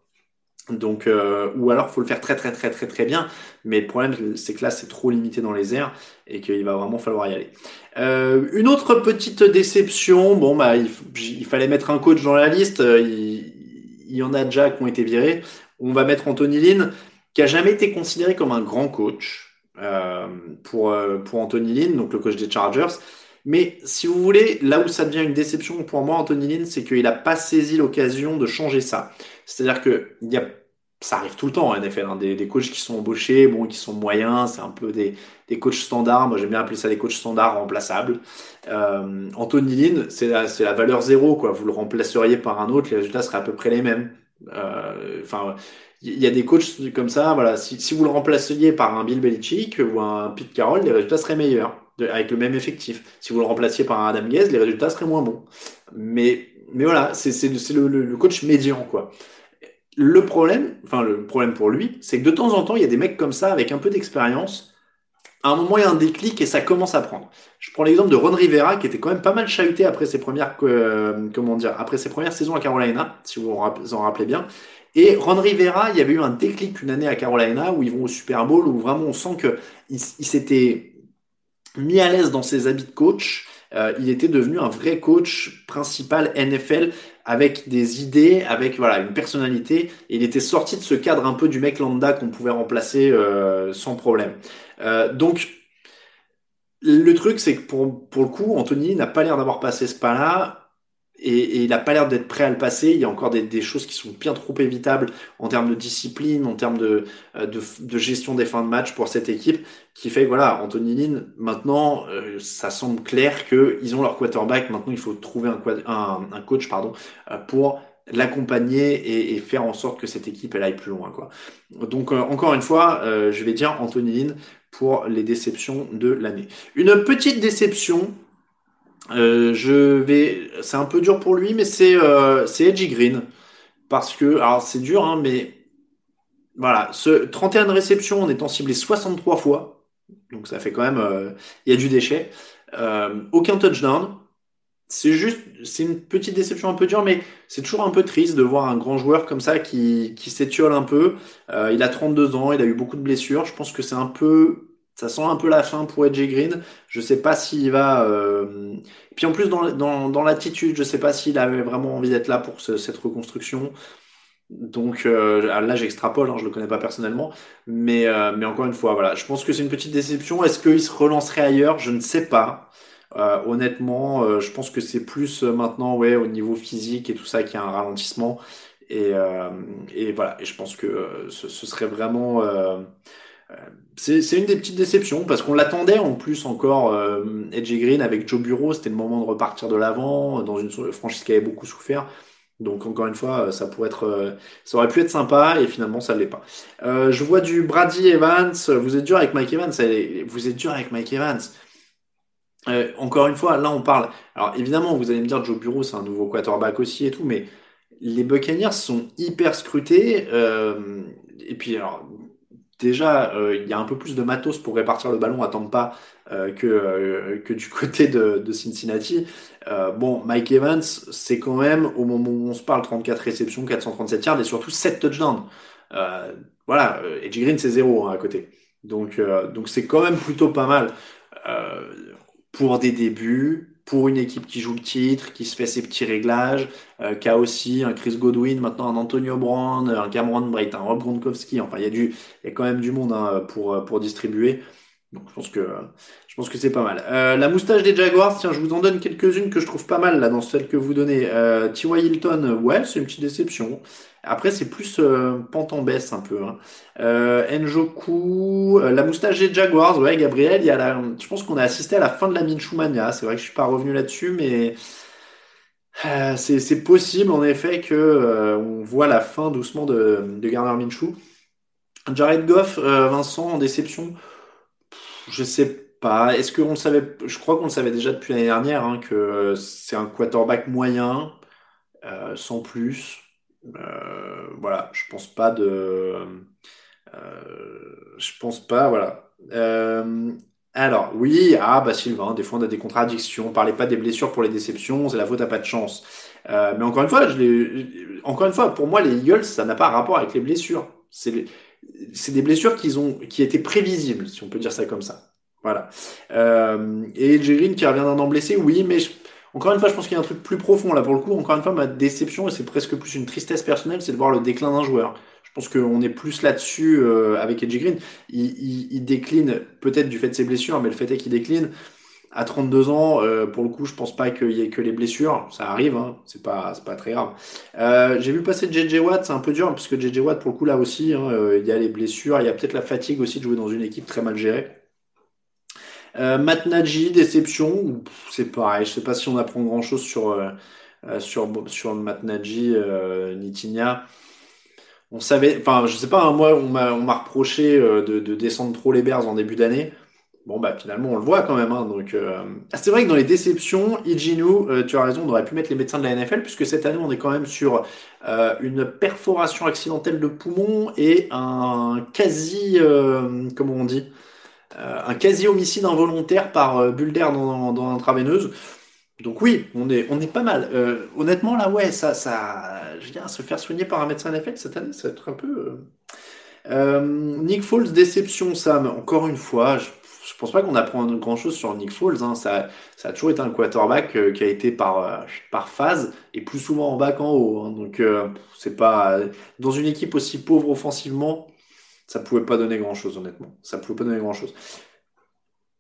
Donc, euh, ou alors faut le faire très très très très très bien. Mais le problème, c'est que là, c'est trop limité dans les airs et qu'il va vraiment falloir y aller. Euh, une autre petite déception. Bon, bah, il, fallait mettre un coach dans la liste. Il, il, y en a déjà qui ont été virés. On va mettre Anthony Lynn, qui a jamais été considéré comme un grand coach euh, pour euh, pour Anthony Lynn, donc le coach des Chargers. Mais si vous voulez, là où ça devient une déception pour moi, Anthony Lynn, c'est qu'il n'a pas saisi l'occasion de changer ça. C'est-à-dire que y a, ça arrive tout le temps en NFL, hein, des, des, coachs qui sont embauchés, bon, qui sont moyens, c'est un peu des, des coachs standards. Moi, j'aime bien appeler ça des coachs standards remplaçables. Euh, Anthony Lynn, c'est la, la valeur zéro, quoi. Vous le remplaceriez par un autre, les résultats seraient à peu près les mêmes. Euh, enfin, il y a des coachs comme ça, voilà. Si, si vous le remplaceriez par un Bill Belichick ou un Pete Carroll, les résultats seraient meilleurs avec le même effectif. Si vous le remplaciez par un Adam Gaze, les résultats seraient moins bons. Mais, mais voilà, c'est, le, le coach médian, quoi. Le problème, enfin le problème pour lui, c'est que de temps en temps, il y a des mecs comme ça avec un peu d'expérience. À un moment, il y a un déclic et ça commence à prendre. Je prends l'exemple de Ron Rivera qui était quand même pas mal chahuté après ses premières, euh, comment dire, après ses premières saisons à Carolina, si vous vous en rappelez bien. Et Ron Rivera, il y avait eu un déclic une année à Carolina où ils vont au Super Bowl où vraiment on sent que il, il s'était mis à l'aise dans ses habits de coach. Euh, il était devenu un vrai coach principal NFL avec des idées, avec voilà une personnalité. Et il était sorti de ce cadre un peu du mec lambda qu'on pouvait remplacer euh, sans problème. Euh, donc le truc, c'est que pour, pour le coup, Anthony n'a pas l'air d'avoir passé ce pas-là et, et, il n'a pas l'air d'être prêt à le passer. Il y a encore des, des, choses qui sont bien trop évitables en termes de discipline, en termes de, euh, de, de, gestion des fins de match pour cette équipe, qui fait voilà, Anthony Lynn, maintenant, euh, ça semble clair qu'ils ont leur quarterback. Maintenant, il faut trouver un, un, un coach pardon, euh, pour l'accompagner et, faire en sorte que cette équipe elle aille plus loin quoi. Donc encore une fois, je vais dire Anthony Lynn pour les déceptions de l'année. Une petite déception, je vais, c'est un peu dur pour lui, mais c'est c'est Edgy Green parce que alors c'est dur hein, mais voilà, ce 31 réceptions en étant ciblé 63 fois, donc ça fait quand même, euh, il y a du déchet. Euh, aucun touchdown. C'est juste, c'est une petite déception un peu dure, mais c'est toujours un peu triste de voir un grand joueur comme ça qui, qui s'étiole un peu. Euh, il a 32 ans, il a eu beaucoup de blessures. Je pense que c'est un peu, ça sent un peu la fin pour Edge Green. Je sais pas s'il va. Et puis en plus dans, dans, dans l'attitude, je sais pas s'il avait vraiment envie d'être là pour cette reconstruction. Donc euh, là, j'extrapole, hein, je le connais pas personnellement, mais euh, mais encore une fois, voilà, je pense que c'est une petite déception. Est-ce qu'il se relancerait ailleurs? Je ne sais pas. Euh, honnêtement, je pense que c'est plus maintenant, ouais, au niveau physique et tout ça, qu'il y a un ralentissement. Et, et voilà, et je pense que ce, ce serait vraiment c'est une des petites déceptions parce qu'on l'attendait en plus encore Edge Green avec Joe Bureau, c'était le moment de repartir de l'avant dans une franchise qui avait beaucoup souffert. Donc encore une fois, ça pourrait être, euh, ça aurait pu être sympa et finalement ça l'est pas. Euh, je vois du Brady Evans. Vous êtes dur avec Mike Evans. Vous êtes dur avec Mike Evans. Euh, encore une fois, là on parle. Alors évidemment, vous allez me dire Joe Bureau, c'est un nouveau quarterback aussi et tout, mais les Buccaneers sont hyper scrutés. et puis alors déjà, il y a un peu plus de matos pour répartir le ballon à Tampa euh, que, euh, que du [LAUGHS] côté de, Cincinnati. Euh, bon, Mike Evans, c'est quand même, au moment où on se parle, 34 réceptions, 437 yards et surtout 7 touchdowns. voilà, Edgy Green, c'est zéro hein, à côté. Donc, donc c'est quand même plutôt pas mal pour des débuts, pour une équipe qui joue le titre, qui se fait ses petits réglages, euh, qui a aussi un Chris Godwin, maintenant un Antonio Brown, un Cameron Bright, un Rob Gronkowski. Enfin, il y a y a quand même du monde hein, pour pour distribuer. Donc je pense que pense que c'est pas mal. Euh, la moustache des Jaguars, tiens, je vous en donne quelques-unes que je trouve pas mal là dans celles que vous donnez. Euh, T.Y. Hilton, ouais, c'est une petite déception. Après, c'est plus euh, pente en baisse un peu. Hein. Euh, Njoku, euh, la moustache des Jaguars, ouais, Gabriel, y a la, je pense qu'on a assisté à la fin de la Minchumania. C'est vrai que je suis pas revenu là-dessus, mais c'est possible en effet que on voit la fin doucement de, de Garner Minshew. Jared Goff, Vincent, en déception. Je sais pas. Est-ce qu'on savait Je crois qu'on le savait déjà depuis l'année dernière hein, que c'est un quarterback moyen, euh, sans plus. Euh, voilà, je pense pas de. Euh, je pense pas, voilà. alors, oui, ah bah Sylvain, des fois on a des contradictions. Parlez pas des blessures pour les déceptions, c'est la faute à pas de chance. mais encore une fois, encore une fois, pour moi, les Eagles, ça n'a pas rapport avec les blessures. C'est des blessures ont qui étaient prévisibles, si on peut dire ça comme ça. Voilà. Euh, et Jérine qui revient d'un an blessé, oui, mais encore une fois, je pense qu'il y a un truc plus profond là pour le coup. Encore une fois, ma déception, et c'est presque plus une tristesse personnelle, c'est de voir le déclin d'un joueur. Je pense qu'on est plus là-dessus euh, avec Edgy Green. Il, décline peut-être du fait de ses blessures, mais le fait est qu'il décline à 32 ans, euh, pour le coup, je pense pas qu'il y ait que les blessures. Ça arrive, hein, c'est pas, pas très grave. J'ai vu passer JJ Watt, c'est un peu dur, parce que JJ Watt, pour le coup, là aussi, hein, il y a les blessures, il y a peut-être la fatigue aussi de jouer dans une équipe très mal gérée. Euh, Matt Nagy, déception, c'est pareil. Je sais pas si on apprend grand chose sur sur sur Matt Nagy, Nitinia. On savait, enfin, je sais pas, hein, moi, on m'a reproché de, de descendre trop les Bears en début d'année. Bon, bah finalement, on le voit quand même. Hein, donc, euh... Ah, c'est vrai que dans les déceptions, Ijinu, euh, tu as raison, on aurait pu mettre les médecins de la NFL, puisque cette année, on est quand même sur euh, une perforation accidentelle de poumon et un quasi, euh, comment on dit, un quasi homicide involontaire par bulle d'air dans, dans l'intraveineuse. Donc oui, on est, on est pas mal. honnêtement, là, ouais, ça, ça, je viens se faire soigner par un médecin NFL cette année, ça va être un peu. Nick Foles, déception, Sam. Encore une fois, je je pense pas qu'on apprend grand chose sur Nick Foles. Hein. Ça, a toujours été un quarterback euh, qui a été par, euh, par phase et plus souvent en bas qu'en haut. Hein. Donc, euh, c'est pas dans une équipe aussi pauvre offensivement, ça pouvait pas donner grand chose, honnêtement. Ça pouvait pas donner grand chose.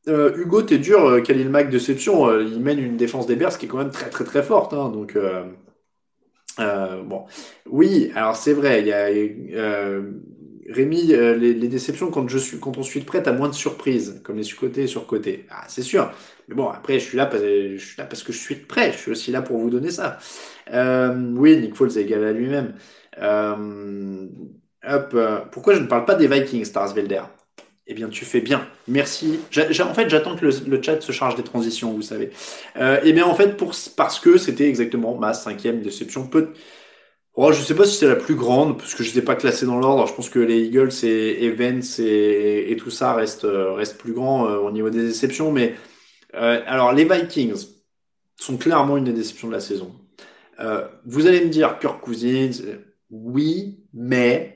Hugo, t'es dur, Khalil Mack déception. il mène une défense des Bears qui est quand même très très très forte. Hein. donc, bon, oui, alors c'est vrai. Il y a Rémi, euh, les, déceptions quand je suis, quand on suit de près, t'as moins de surprises, comme les sur-côté et sur-côté. Ah, c'est sûr. Mais bon, après, je suis là, parce, je suis là parce que je suis de près. Je suis aussi là pour vous donner ça. Euh, oui, Nick Foles est égal à lui-même. Euh, hop, pourquoi je ne parle pas des Vikings, Starsvelder? Eh bien, tu fais bien. Merci. en fait, j'attends que le, chat se charge des transitions, vous savez. eh bien, en fait, pour, parce que c'était exactement ma cinquième déception. Oh, je sais pas si c'est la plus grande, parce que je ne sais pas classé dans l'ordre. Je pense que les Eagles et Evans et, et tout ça restent, euh, restent plus grands euh, au niveau des déceptions. Mais euh, alors, les Vikings sont clairement une des déceptions de la saison. vous allez me dire, Kirk Cousins, oui, mais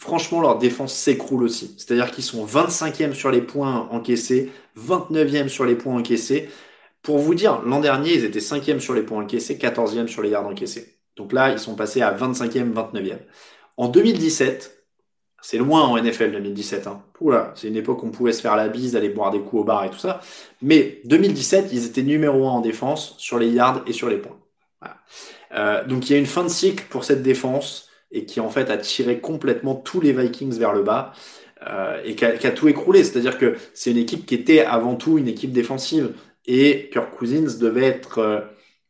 franchement, leur défense s'écroule aussi. C'est-à-dire qu'ils sont 25e sur les points encaissés, 29e sur les points encaissés. Pour vous dire, l'an dernier, ils étaient 5e sur les points encaissés, 14e sur les yards encaissés. Donc là, ils sont passés à 25e, 29e. En 2017, c'est loin en NFL 2017. Hein. c'est une époque où on pouvait se faire la bise, aller boire des coups au bar et tout ça. Mais 2017, ils étaient numéro 1 en défense sur les yards et sur les points. Euh, donc il y a une fin de cycle pour cette défense et qui en fait a tiré complètement tous les Vikings vers le bas euh, et qui a, tout écroulé. C'est-à-dire que c'est une équipe qui était avant tout une équipe défensive et Kirk Cousins devait être euh,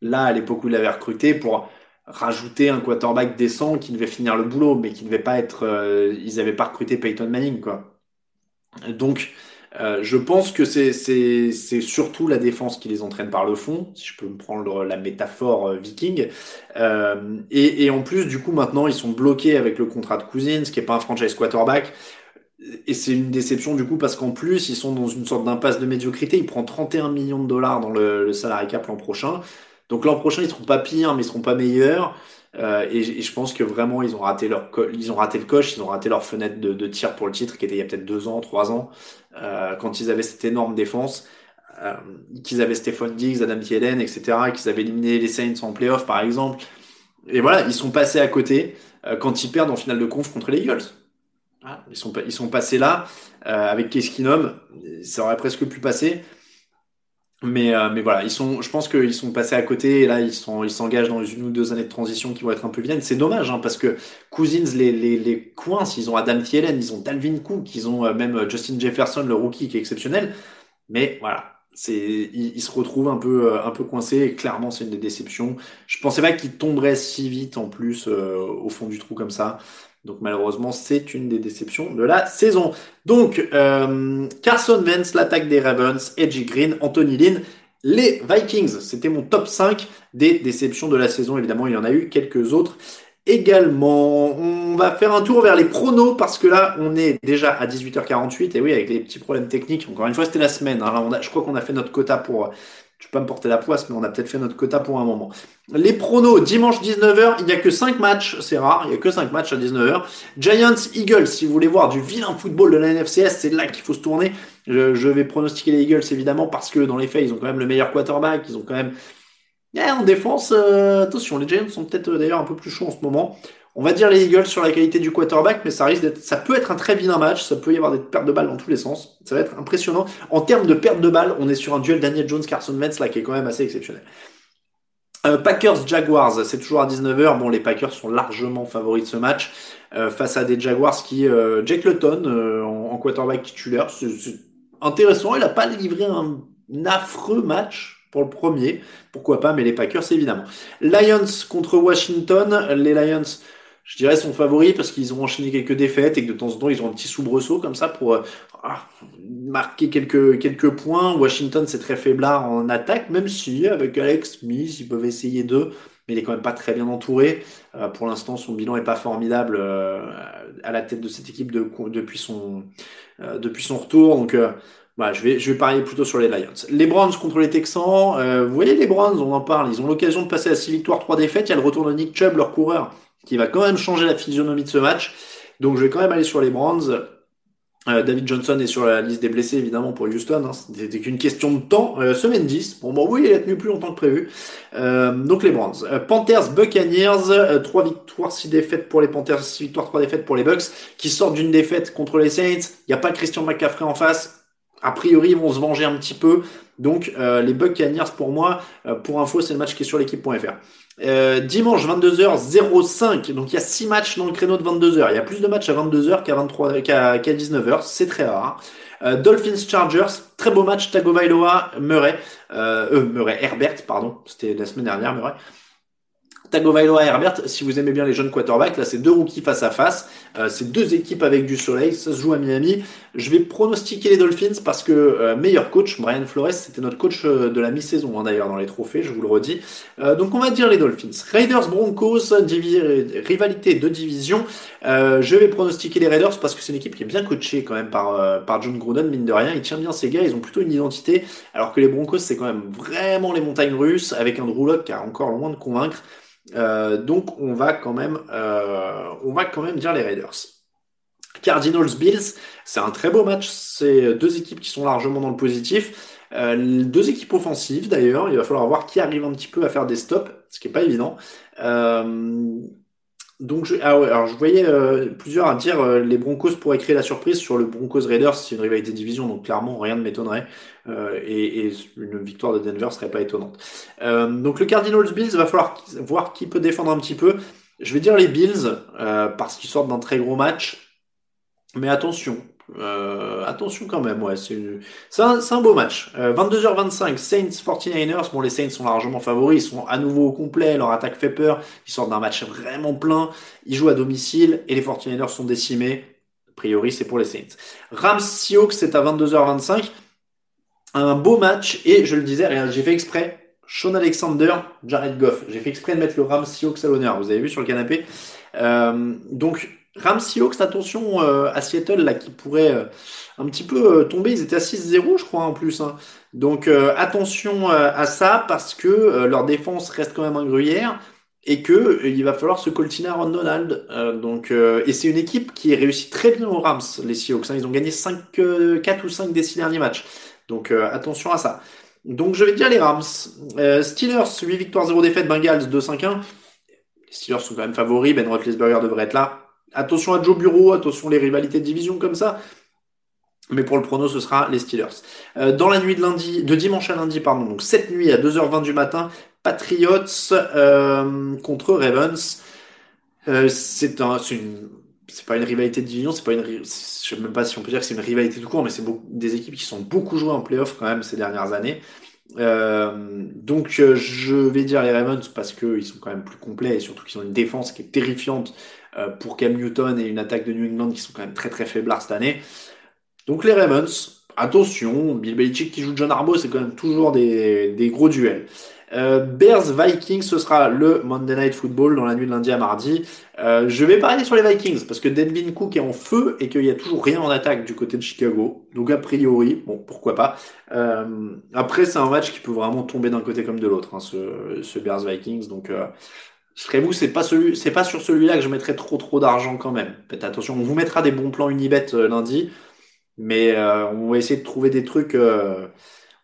là à l'époque où il l'avait recruté pour rajouter un quarterback décent qui devait finir le boulot, mais qui ne devait pas être. Euh, ils n'avaient pas recruté Peyton Manning, quoi. Donc, euh, je pense que c'est surtout la défense qui les entraîne par le fond, si je peux me prendre la métaphore euh, viking. et, et, en plus, du coup, maintenant, ils sont bloqués avec le contrat de Cousins, qui est pas un franchise quarterback. Et c'est une déception du coup parce qu'en plus ils sont dans une sorte d'impasse de médiocrité. Ils prennent 31 millions de dollars dans le, le salary cap l'an prochain. Donc l'an prochain, ils seront pas pires, mais ils seront pas meilleurs. Euh, et, je pense que vraiment, ils ont raté leur, ils ont raté le coche, ils ont raté leur fenêtre de, tir pour le titre, qui était il y a peut-être deux ans, trois ans, euh, quand ils avaient cette énorme défense, euh, qu'ils avaient Stephon Diggs, Adam Thielen, etc., qu'ils avaient éliminé les Saints en playoff, par exemple. Et voilà, ils sont passés à côté quand ils perdent en finale de conf contre les Eagles. Ils sont, ils sont passés là avec Case Keenum, ça aurait presque pu passer. Mais, euh, mais voilà, ils sont, je pense qu'ils sont passés à côté et là ils sont, ils s'engagent dans une ou deux années de transition qui vont être un peu vilaines. C'est dommage hein, parce que Cousins les, les, les coins, ils ont Adam Thielen, ils ont Dalvin Cook, ils ont euh, même euh, Justin Jefferson, le rookie qui est exceptionnel. Mais voilà, c'est, ils, se retrouvent un peu, un peu coincés et clairement c'est une des déceptions. Je pensais pas qu'ils tomberaient si vite en plus au fond du trou comme ça. Donc malheureusement, c'est une des déceptions de la saison. Donc euh, Carson Wentz, l'attaque des Ravens, Edgy Green, Anthony Lynn, les Vikings. C'était mon top 5 des déceptions de la saison. Évidemment, il y en a eu quelques autres également. On va faire un tour vers les pronos parce que là, on est déjà à 18h48 et oui, avec les petits problèmes techniques. Encore une fois, c'était la semaine. Hein. je crois qu'on a fait notre quota pour je peux pas me porter la poisse, mais on a peut-être fait notre quota pour un moment. Les pronos, dimanche 19h, il n'y a que 5 matchs, c'est rare, il n'y a que 5 matchs à 19h. Giants, Eagles, si vous voulez voir du vilain football de la NFCS, c'est là qu'il faut se tourner. Je, vais pronostiquer les Eagles, évidemment, parce que dans les faits, ils ont quand même le meilleur quarterback, ils ont quand même... Eh, en défense, euh, attention, les Giants sont peut-être euh, d'ailleurs un peu plus chauds en ce moment. On va dire les Eagles sur la qualité du quarterback, mais ça risque d'être, ça peut être un très vilain match, ça peut y avoir des pertes de balles dans tous les sens. Ça va être impressionnant. En termes de pertes de balles, on est sur un duel Daniel Jones Carson Wentz là qui est quand même assez exceptionnel. Euh, Packers Jaguars, c'est toujours à 19h. Bon, les Packers sont largement favoris de ce match euh, face à des Jaguars qui euh, Jake Luton en, quarterback titulaire, c'est intéressant. Il a pas livré un, un affreux match pour le premier, pourquoi pas, mais les Packers évidemment. Lions contre Washington, les Lions je dirais, son favori parce qu'ils ont enchaîné quelques défaites et que de temps en temps, ils ont un petit soubresaut comme ça pour euh, ah, marquer quelques, quelques points. Washington, c'est très faiblard en attaque, même si avec Alex Smith, ils peuvent essayer d'eux, mais il est quand même pas très bien entouré. Euh, pour l'instant, son bilan est pas formidable euh, à la tête de cette équipe de, depuis, son, depuis son retour. Donc, bah, je vais, je vais parier plutôt sur les Lions. Les Browns contre les Texans. vous voyez, les Browns, on en parle. Ils ont l'occasion de passer à 6 victoires, 3 défaites. Il y a le retour de Nick Chubb, leur coureur, qui va quand même changer la physionomie de ce match. Donc je vais quand même aller sur les Browns. Euh, David Johnson est sur la liste des blessés évidemment pour Houston. Hein. C'était qu'une question de temps. Euh, semaine 10. Bon bon oui, il a tenu plus longtemps que prévu. Euh, donc les Browns. Panthers, Buccaneers. 3 victoires, 6 défaites pour les Panthers, 6 victoires, 3 défaites pour les Bucks qui sortent d'une défaite contre les Saints. Il n'y a pas Christian McCaffrey en face. a priori, ils vont se venger un petit peu. Donc, euh, les Buccaneers, pour moi, euh, pour info, c'est le match qui est sur l'équipe.fr. Euh, dimanche 22h05, donc il y a 6 matchs dans le créneau de 22h. Il y a plus de matchs à 22h qu'à 23 qu'à 19h, c'est très rare. Dolphins Chargers, très beau match, Tagovailoa, Murray, euh, Murray, Herbert, pardon, c'était la semaine dernière, Murray. Tagovailoa et Herbert, si vous aimez bien les jeunes quarterbacks, là c'est deux rookies face à face, euh, c'est deux équipes avec du soleil, ça se joue à Miami. Je vais pronostiquer les Dolphins parce que euh, meilleur coach, Brian Flores, c'était notre coach euh, de la mi-saison hein, d'ailleurs dans les trophées, je vous le redis. donc on va dire les Dolphins. Raiders Broncos, rivalité de division. je vais pronostiquer les Raiders parce que c'est une équipe qui est bien coachée quand même par, par John Gruden, mine de rien. Il tient bien ses gars, ils ont plutôt une identité, alors que les Broncos c'est quand même vraiment les montagnes russes avec un Drew qui a encore loin de convaincre. Euh, donc on va quand même, euh, on va quand même dire les Raiders. Cardinals Bills, c'est un très beau match. C'est deux équipes qui sont largement dans le positif. Euh, deux équipes offensives d'ailleurs. Il va falloir voir qui arrive un petit peu à faire des stops, ce qui est pas évident. Euh, donc, je, ah ouais, alors je voyais euh, plusieurs à dire euh, les Broncos pourraient créer la surprise sur le Broncos Raiders, c'est une rivalité division, donc clairement rien ne m'étonnerait. Euh, et, et, une victoire de Denver serait pas étonnante. donc le Cardinals Bills, va falloir voir qui peut défendre un petit peu. Je vais dire les Bills parce qu'ils sortent d'un très gros match. Mais attention, euh, attention quand même, ouais, c'est un, beau match. 22h25, euh, Saints 49ers. Bon, les Saints sont largement favoris, ils sont à nouveau au complet, leur attaque fait peur, ils sortent d'un match vraiment plein, ils jouent à domicile et les 49ers sont décimés. A priori, c'est pour les Saints. Rams Seahawks, c'est à 22h25. Un beau match et je le disais, j'ai fait exprès. Sean Alexander, Jared Goff. J'ai fait exprès de mettre le Rams Seahawks à l'honneur. Vous avez vu sur le canapé. Euh, donc Rams Seahawks, attention euh, à Seattle là qui pourrait euh, un petit peu euh, tomber. Ils étaient à 6-0, je crois en plus. Hein. Donc attention à ça parce que leur défense reste quand même un gruyère et que il va falloir se coltiner à Ron Donald. donc et c'est une équipe qui réussit très bien aux Rams, les Seahawks. Hein. Ils ont gagné 5, 4 ou 5 des 6 derniers matchs. Donc attention à ça. Donc je vais dire les Rams. Steelers, 8 victoires, 0 défaites. Bengals, 2-5-1. Les Steelers sont quand même favoris. Ben Roethlisberger devrait être là. Attention à Joe Bureau, attention les rivalités de division comme ça. Mais pour le prono, ce sera les Steelers. Euh, dans la nuit de lundi, de dimanche à lundi, pardon, donc cette nuit à 2h20 du matin, Patriots euh, contre Ravens. Euh, c'est pas une rivalité de division, c'est pas une, je sais même pas si on peut dire que c'est une rivalité tout court, mais c'est des équipes qui sont beaucoup jouées en playoff quand même ces dernières années. donc je vais dire les Ravens parce qu'ils sont quand même plus complets et surtout qu'ils ont une défense qui est terrifiante euh, pour Cam Newton et une attaque de New England qui sont quand même très très faiblards cette année. Donc les Ravens, attention, Bill Belichick qui joue John Harbaugh, c'est quand même toujours des, des gros duels. Euh, Bears Vikings, ce sera le Monday Night Football dans la nuit de lundi à mardi. Euh, je vais parler sur les Vikings parce que Devin Cook est en feu et qu'il y a toujours rien en attaque du côté de Chicago. Donc a priori, bon pourquoi pas. Euh, après c'est un match qui peut vraiment tomber d'un côté comme de l'autre, hein, ce, ce Bears Vikings. Donc euh, vous, c'est pas c'est pas sur celui-là que je mettrai trop trop d'argent quand même. Faites attention, on vous mettra des bons plans Unibet euh, lundi, mais euh, on va essayer de trouver des trucs. Euh,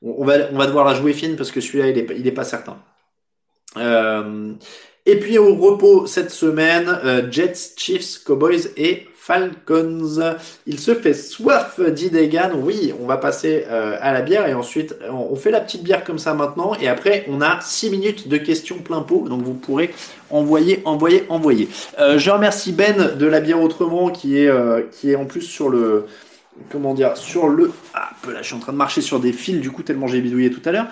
on, va, on devoir la jouer fine parce que celui-là, il est, pas certain. et puis au repos cette semaine, Jets, Chiefs, Cowboys et Falcons. Il se fait soif, dit Degan. Oui, on va passer à la bière et ensuite on fait la petite bière comme ça maintenant. Et après, on a 6 minutes de questions plein pot. Donc vous pourrez envoyer, envoyer, envoyer. Euh, je remercie Ben de la bière autrement qui est, euh, qui est en plus sur le comment dire, sur le, ah, là, je suis en train de marcher sur des fils, du coup, tellement j'ai bidouillé tout à l'heure,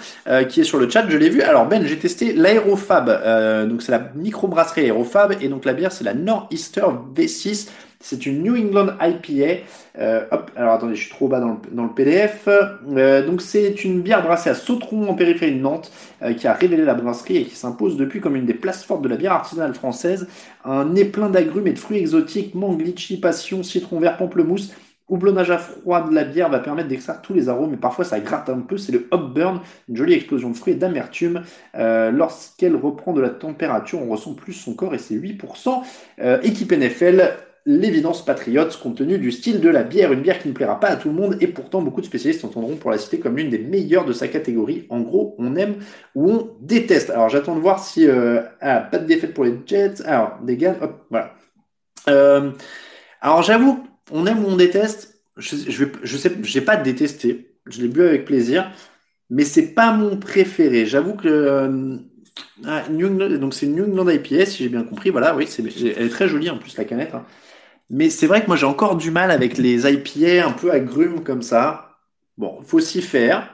qui est sur le chat, je l'ai vu. Alors, Ben, j'ai testé l'aérofab, donc c'est la microbrasserie aérofab, et donc la bière, c'est la Northeaster V6 c'est une New England IPA. Euh, hop, alors attendez, je suis trop bas dans le, PDF. Euh, donc c'est une bière brassée à Sautron en périphérie de Nantes euh, qui a révélé la brasserie et qui s'impose depuis comme une des places fortes de la bière artisanale française. Un nez plein d'agrumes et de fruits exotiques, mangue, litchi, passion, citron vert, pamplemousse. Houblonnage à froid de la bière va permettre d'extraire tous les arômes, mais parfois ça gratte un peu. C'est le hop burn, une jolie explosion de fruits et d'amertume. Lorsqu'elle reprend de la température, on ressent plus son corps et c'est 8%. équipe NFL, l'évidence patriote compte tenu du style de la bière, une bière qui ne plaira pas à tout le monde et pourtant beaucoup de spécialistes entendront pour la citer comme l'une des meilleures de sa catégorie. En gros, on aime ou on déteste. Alors j'attends de voir si euh, ah, pas de défaite pour les Jets. Alors des gars, hop, voilà. Euh, alors j'avoue, on aime ou on déteste. Je, je, je sais, j'ai pas détesté. Je l'ai bu avec plaisir, mais c'est pas mon préféré. J'avoue que euh, ah, donc c'est New England IPA, si j'ai bien compris. Voilà, oui, c'est, elle est très jolie en plus la canette. Hein. Mais c'est vrai que moi j'ai encore du mal avec les IPA un peu agrumes comme ça. Bon, faut s'y faire.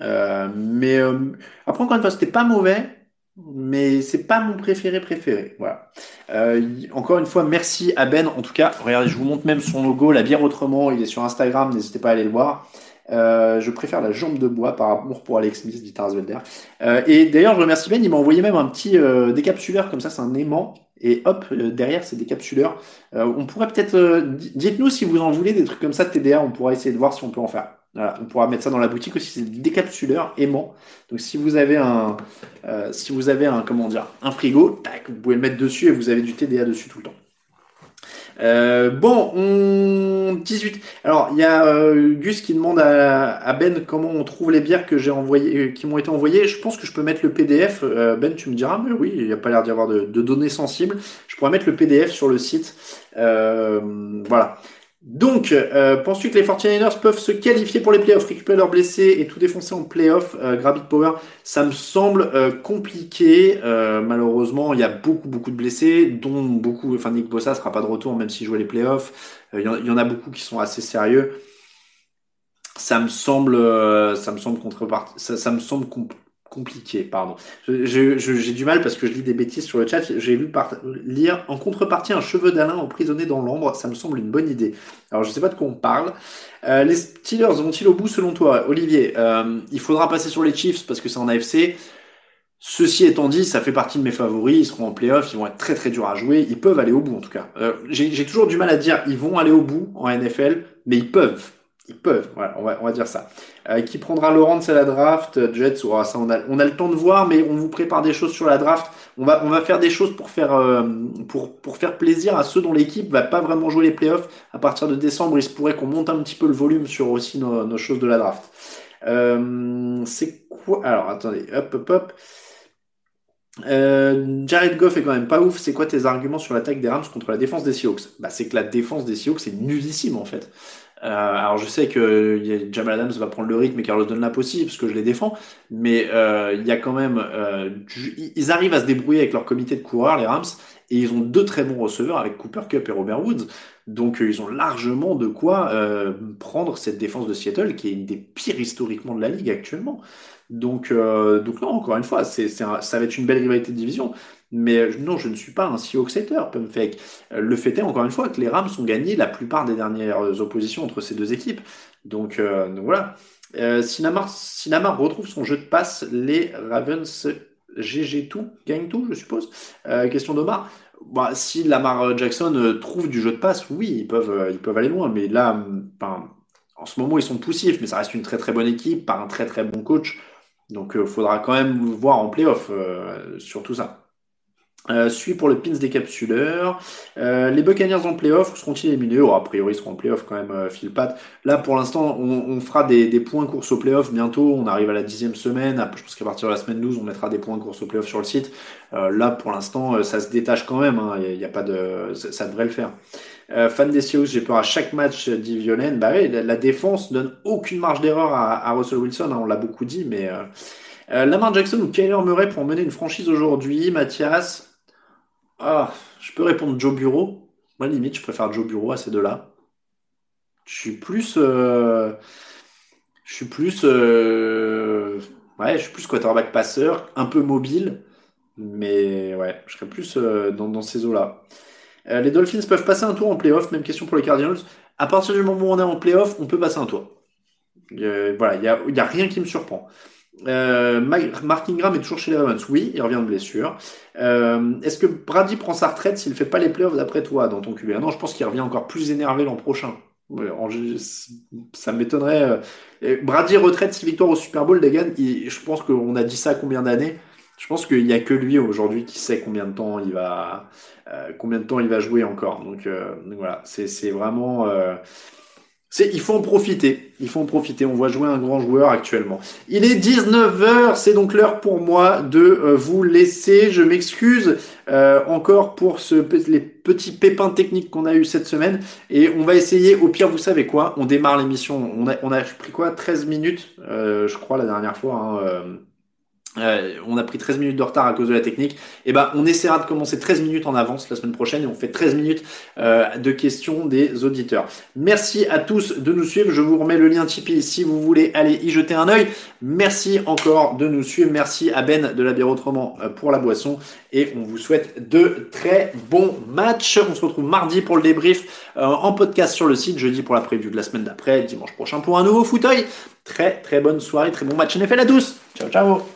Euh, mais euh, après encore une fois, c'était pas mauvais, mais c'est pas mon préféré préféré. Voilà. Euh, encore une fois, merci à Ben. En tout cas, regardez, je vous montre même son logo, la bière autrement. Il est sur Instagram, n'hésitez pas à aller le voir. Euh, je préfère la jambe de bois par amour pour Alex Smith, dit Tarsvelder. Euh, et d'ailleurs, je remercie Ben, il m'a envoyé même un petit euh, décapsuleur comme ça, c'est un aimant. Et hop, euh, derrière, c'est décapsuleur. on pourrait peut-être. Dites-nous si vous en voulez des trucs comme ça de TDA, on pourra essayer de voir si on peut en faire. Voilà, on pourra mettre ça dans la boutique aussi, c'est décapsuleur aimant. Donc si vous avez un, si vous avez un, comment dire, un frigo, tac, vous pouvez le mettre dessus et vous avez du TDA dessus tout le temps. Euh, bon, on... 18. Alors, il y a euh, Gus qui demande à, Ben comment on trouve les bières que j'ai envoyées, euh, qui m'ont été envoyées. Je pense que je peux mettre le PDF. ben, tu me diras, mais oui, il n'y a pas l'air d'y avoir de, de, données sensibles. Je pourrais mettre le PDF sur le site. voilà. Donc, euh, penses-tu que les 49ers peuvent se qualifier pour les playoffs, récupérer leurs blessés et tout défoncer en playoffs euh, Gravit Power, ça me semble euh, compliqué. Euh, malheureusement, il y a beaucoup, beaucoup de blessés, dont beaucoup. Enfin, Nick Bossa sera pas de retour même s'il jouait les playoffs. Il y, en a beaucoup qui sont assez sérieux. Ça me semble, ça me semble. Ça, ça me semble compliqué, pardon. J'ai du mal parce que je lis des bêtises sur le chat. J'ai vu lire en contrepartie un cheveu d'Alain emprisonné dans l'ombre. Ça me semble une bonne idée. Alors je sais pas de quoi on parle. Euh, les Steelers vont-ils au bout selon toi, Olivier? Euh, Il faudra passer sur les Chiefs parce que c'est en AFC. Ceci étant dit, ça fait partie de mes favoris. Ils seront en playoff, ils vont être très très durs à jouer. Ils peuvent aller au bout en tout cas. Euh, J'ai toujours du mal à dire ils vont aller au bout en NFL, mais ils peuvent. Ils peuvent, on va, dire ça. Euh, qui prendra Laurent à la draft Jets, ou ça, on a, le temps de voir, mais on vous prépare des choses sur la draft. On va, faire des choses pour faire, euh, pour, faire plaisir à ceux dont l'équipe va pas vraiment jouer les playoffs. À partir de décembre, il se pourrait qu'on monte un petit peu le volume sur aussi nos, choses de la draft. Euh, c'est quoi Alors, attendez, hop, hop, hop. Euh, Jared Goff est quand même pas ouf. C'est quoi tes arguments sur l'attaque des Rams contre la défense des Seahawks? Bah, c'est que la défense des Seahawks est nullissime en fait. Euh, alors je sais que Jamal Adams va prendre le rythme et Carlos Dunlap aussi parce que je les défends, mais euh, il y a quand même, euh, ils arrivent à se débrouiller avec leur comité de coureurs, les Rams, et ils ont deux très bons receveurs avec Cooper Cup et Robert Woods, donc ils ont largement de quoi prendre cette défense de Seattle qui est une des pires historiquement de la ligue actuellement. Donc, donc non, encore une fois, ça va être une belle rivalité de division. Mais euh, non, je ne suis pas un Seahawks hater, Pumfake. Euh, le fait est, encore une fois, que les Rams ont gagné la plupart des dernières oppositions entre ces deux équipes. Donc, euh, voilà. Euh, Sinamar, retrouve son jeu de passe. Les Ravens GG tout, gagnent tout, je suppose. question d'Omar. Bah, si Lamar Jackson trouve du jeu de passe, oui, ils peuvent, ils peuvent aller loin. Mais là, en ce moment, ils sont poussifs, mais ça reste une très très bonne équipe par un très très bon coach. Donc, il faudra quand même voir en playoff sur tout ça. Euh, suit pour le pins décapsuleur. Euh, les Buccaneers en playoff seront-ils éliminés? Oh, A priori, ils seront en playoff quand même, euh, Phil Pat. Là, pour l'instant, on, fera des, points course au playoff bientôt. On arrive à la dixième semaine. Je pense qu'à partir de la semaine 12, on mettra des points course au playoff sur le site. Euh, là, pour l'instant, ça se détache quand même. Hein. Il y a, pas de, ça, devrait le faire. fan des Seahawks, j'ai peur à chaque match dit Violaine. Bah oui, la, défense donne aucune marge d'erreur à, Russell Wilson. Hein, on l'a beaucoup dit, mais Lamar Jackson ou Kyler Murray pour mener une franchise aujourd'hui, Mathias ah, je peux répondre Joe Bureau. Moi, limite, je préfère Joe Bureau à ces deux-là. Je suis plus. Euh, je suis plus. Euh, ouais, je suis plus quarterback passeur, un peu mobile. Mais ouais, je serais plus euh, dans, ces eaux-là. les Dolphins peuvent passer un tour en playoff. Même question pour les Cardinals. À partir du moment où on est en playoff, on peut passer un tour. voilà, il n'y a, rien qui me surprend. Euh, Mark Ingram est toujours chez les Ravens. Oui, il revient de blessure. Euh, Est-ce que Brady prend sa retraite s'il ne fait pas les playoffs d'après toi dans ton QB Non, je pense qu'il revient encore plus énervé l'an prochain. Ça m'étonnerait. Euh, Brady retraite si victoire au Super Bowl, Degan. Je pense qu'on a dit ça combien d'années? Je pense qu'il n'y a que lui aujourd'hui qui sait combien de temps il va, euh, combien de temps il va jouer encore. Donc, euh, donc voilà, c'est vraiment Il faut en profiter. Il faut en profiter. On voit jouer un grand joueur actuellement. Il est 19h. C'est donc l'heure pour moi de euh, vous laisser. Je m'excuse euh, encore pour ce, les petits pépins techniques qu'on a eu cette semaine. Et on va essayer. Au pire, vous savez quoi? On démarre l'émission. On a, on a pris quoi? 13 minutes, euh, je crois, la dernière fois. Hein, euh, on a pris 13 minutes de retard à cause de la technique. Et eh ben, on essaiera de commencer 13 minutes en avance la semaine prochaine et on fait 13 minutes euh, de questions des auditeurs. Merci à tous de nous suivre. Je vous remets le lien Tipeee si vous voulez aller y jeter un œil. Merci encore de nous suivre. Merci à Ben de la bière autrement euh, pour la boisson et on vous souhaite de très bons matchs. On se retrouve mardi pour le débrief en podcast sur le site, jeudi pour la preview de la semaine d'après, dimanche prochain pour un nouveau fauteuil. Très très bonne soirée, très bon match NFL à tous. Ciao ciao.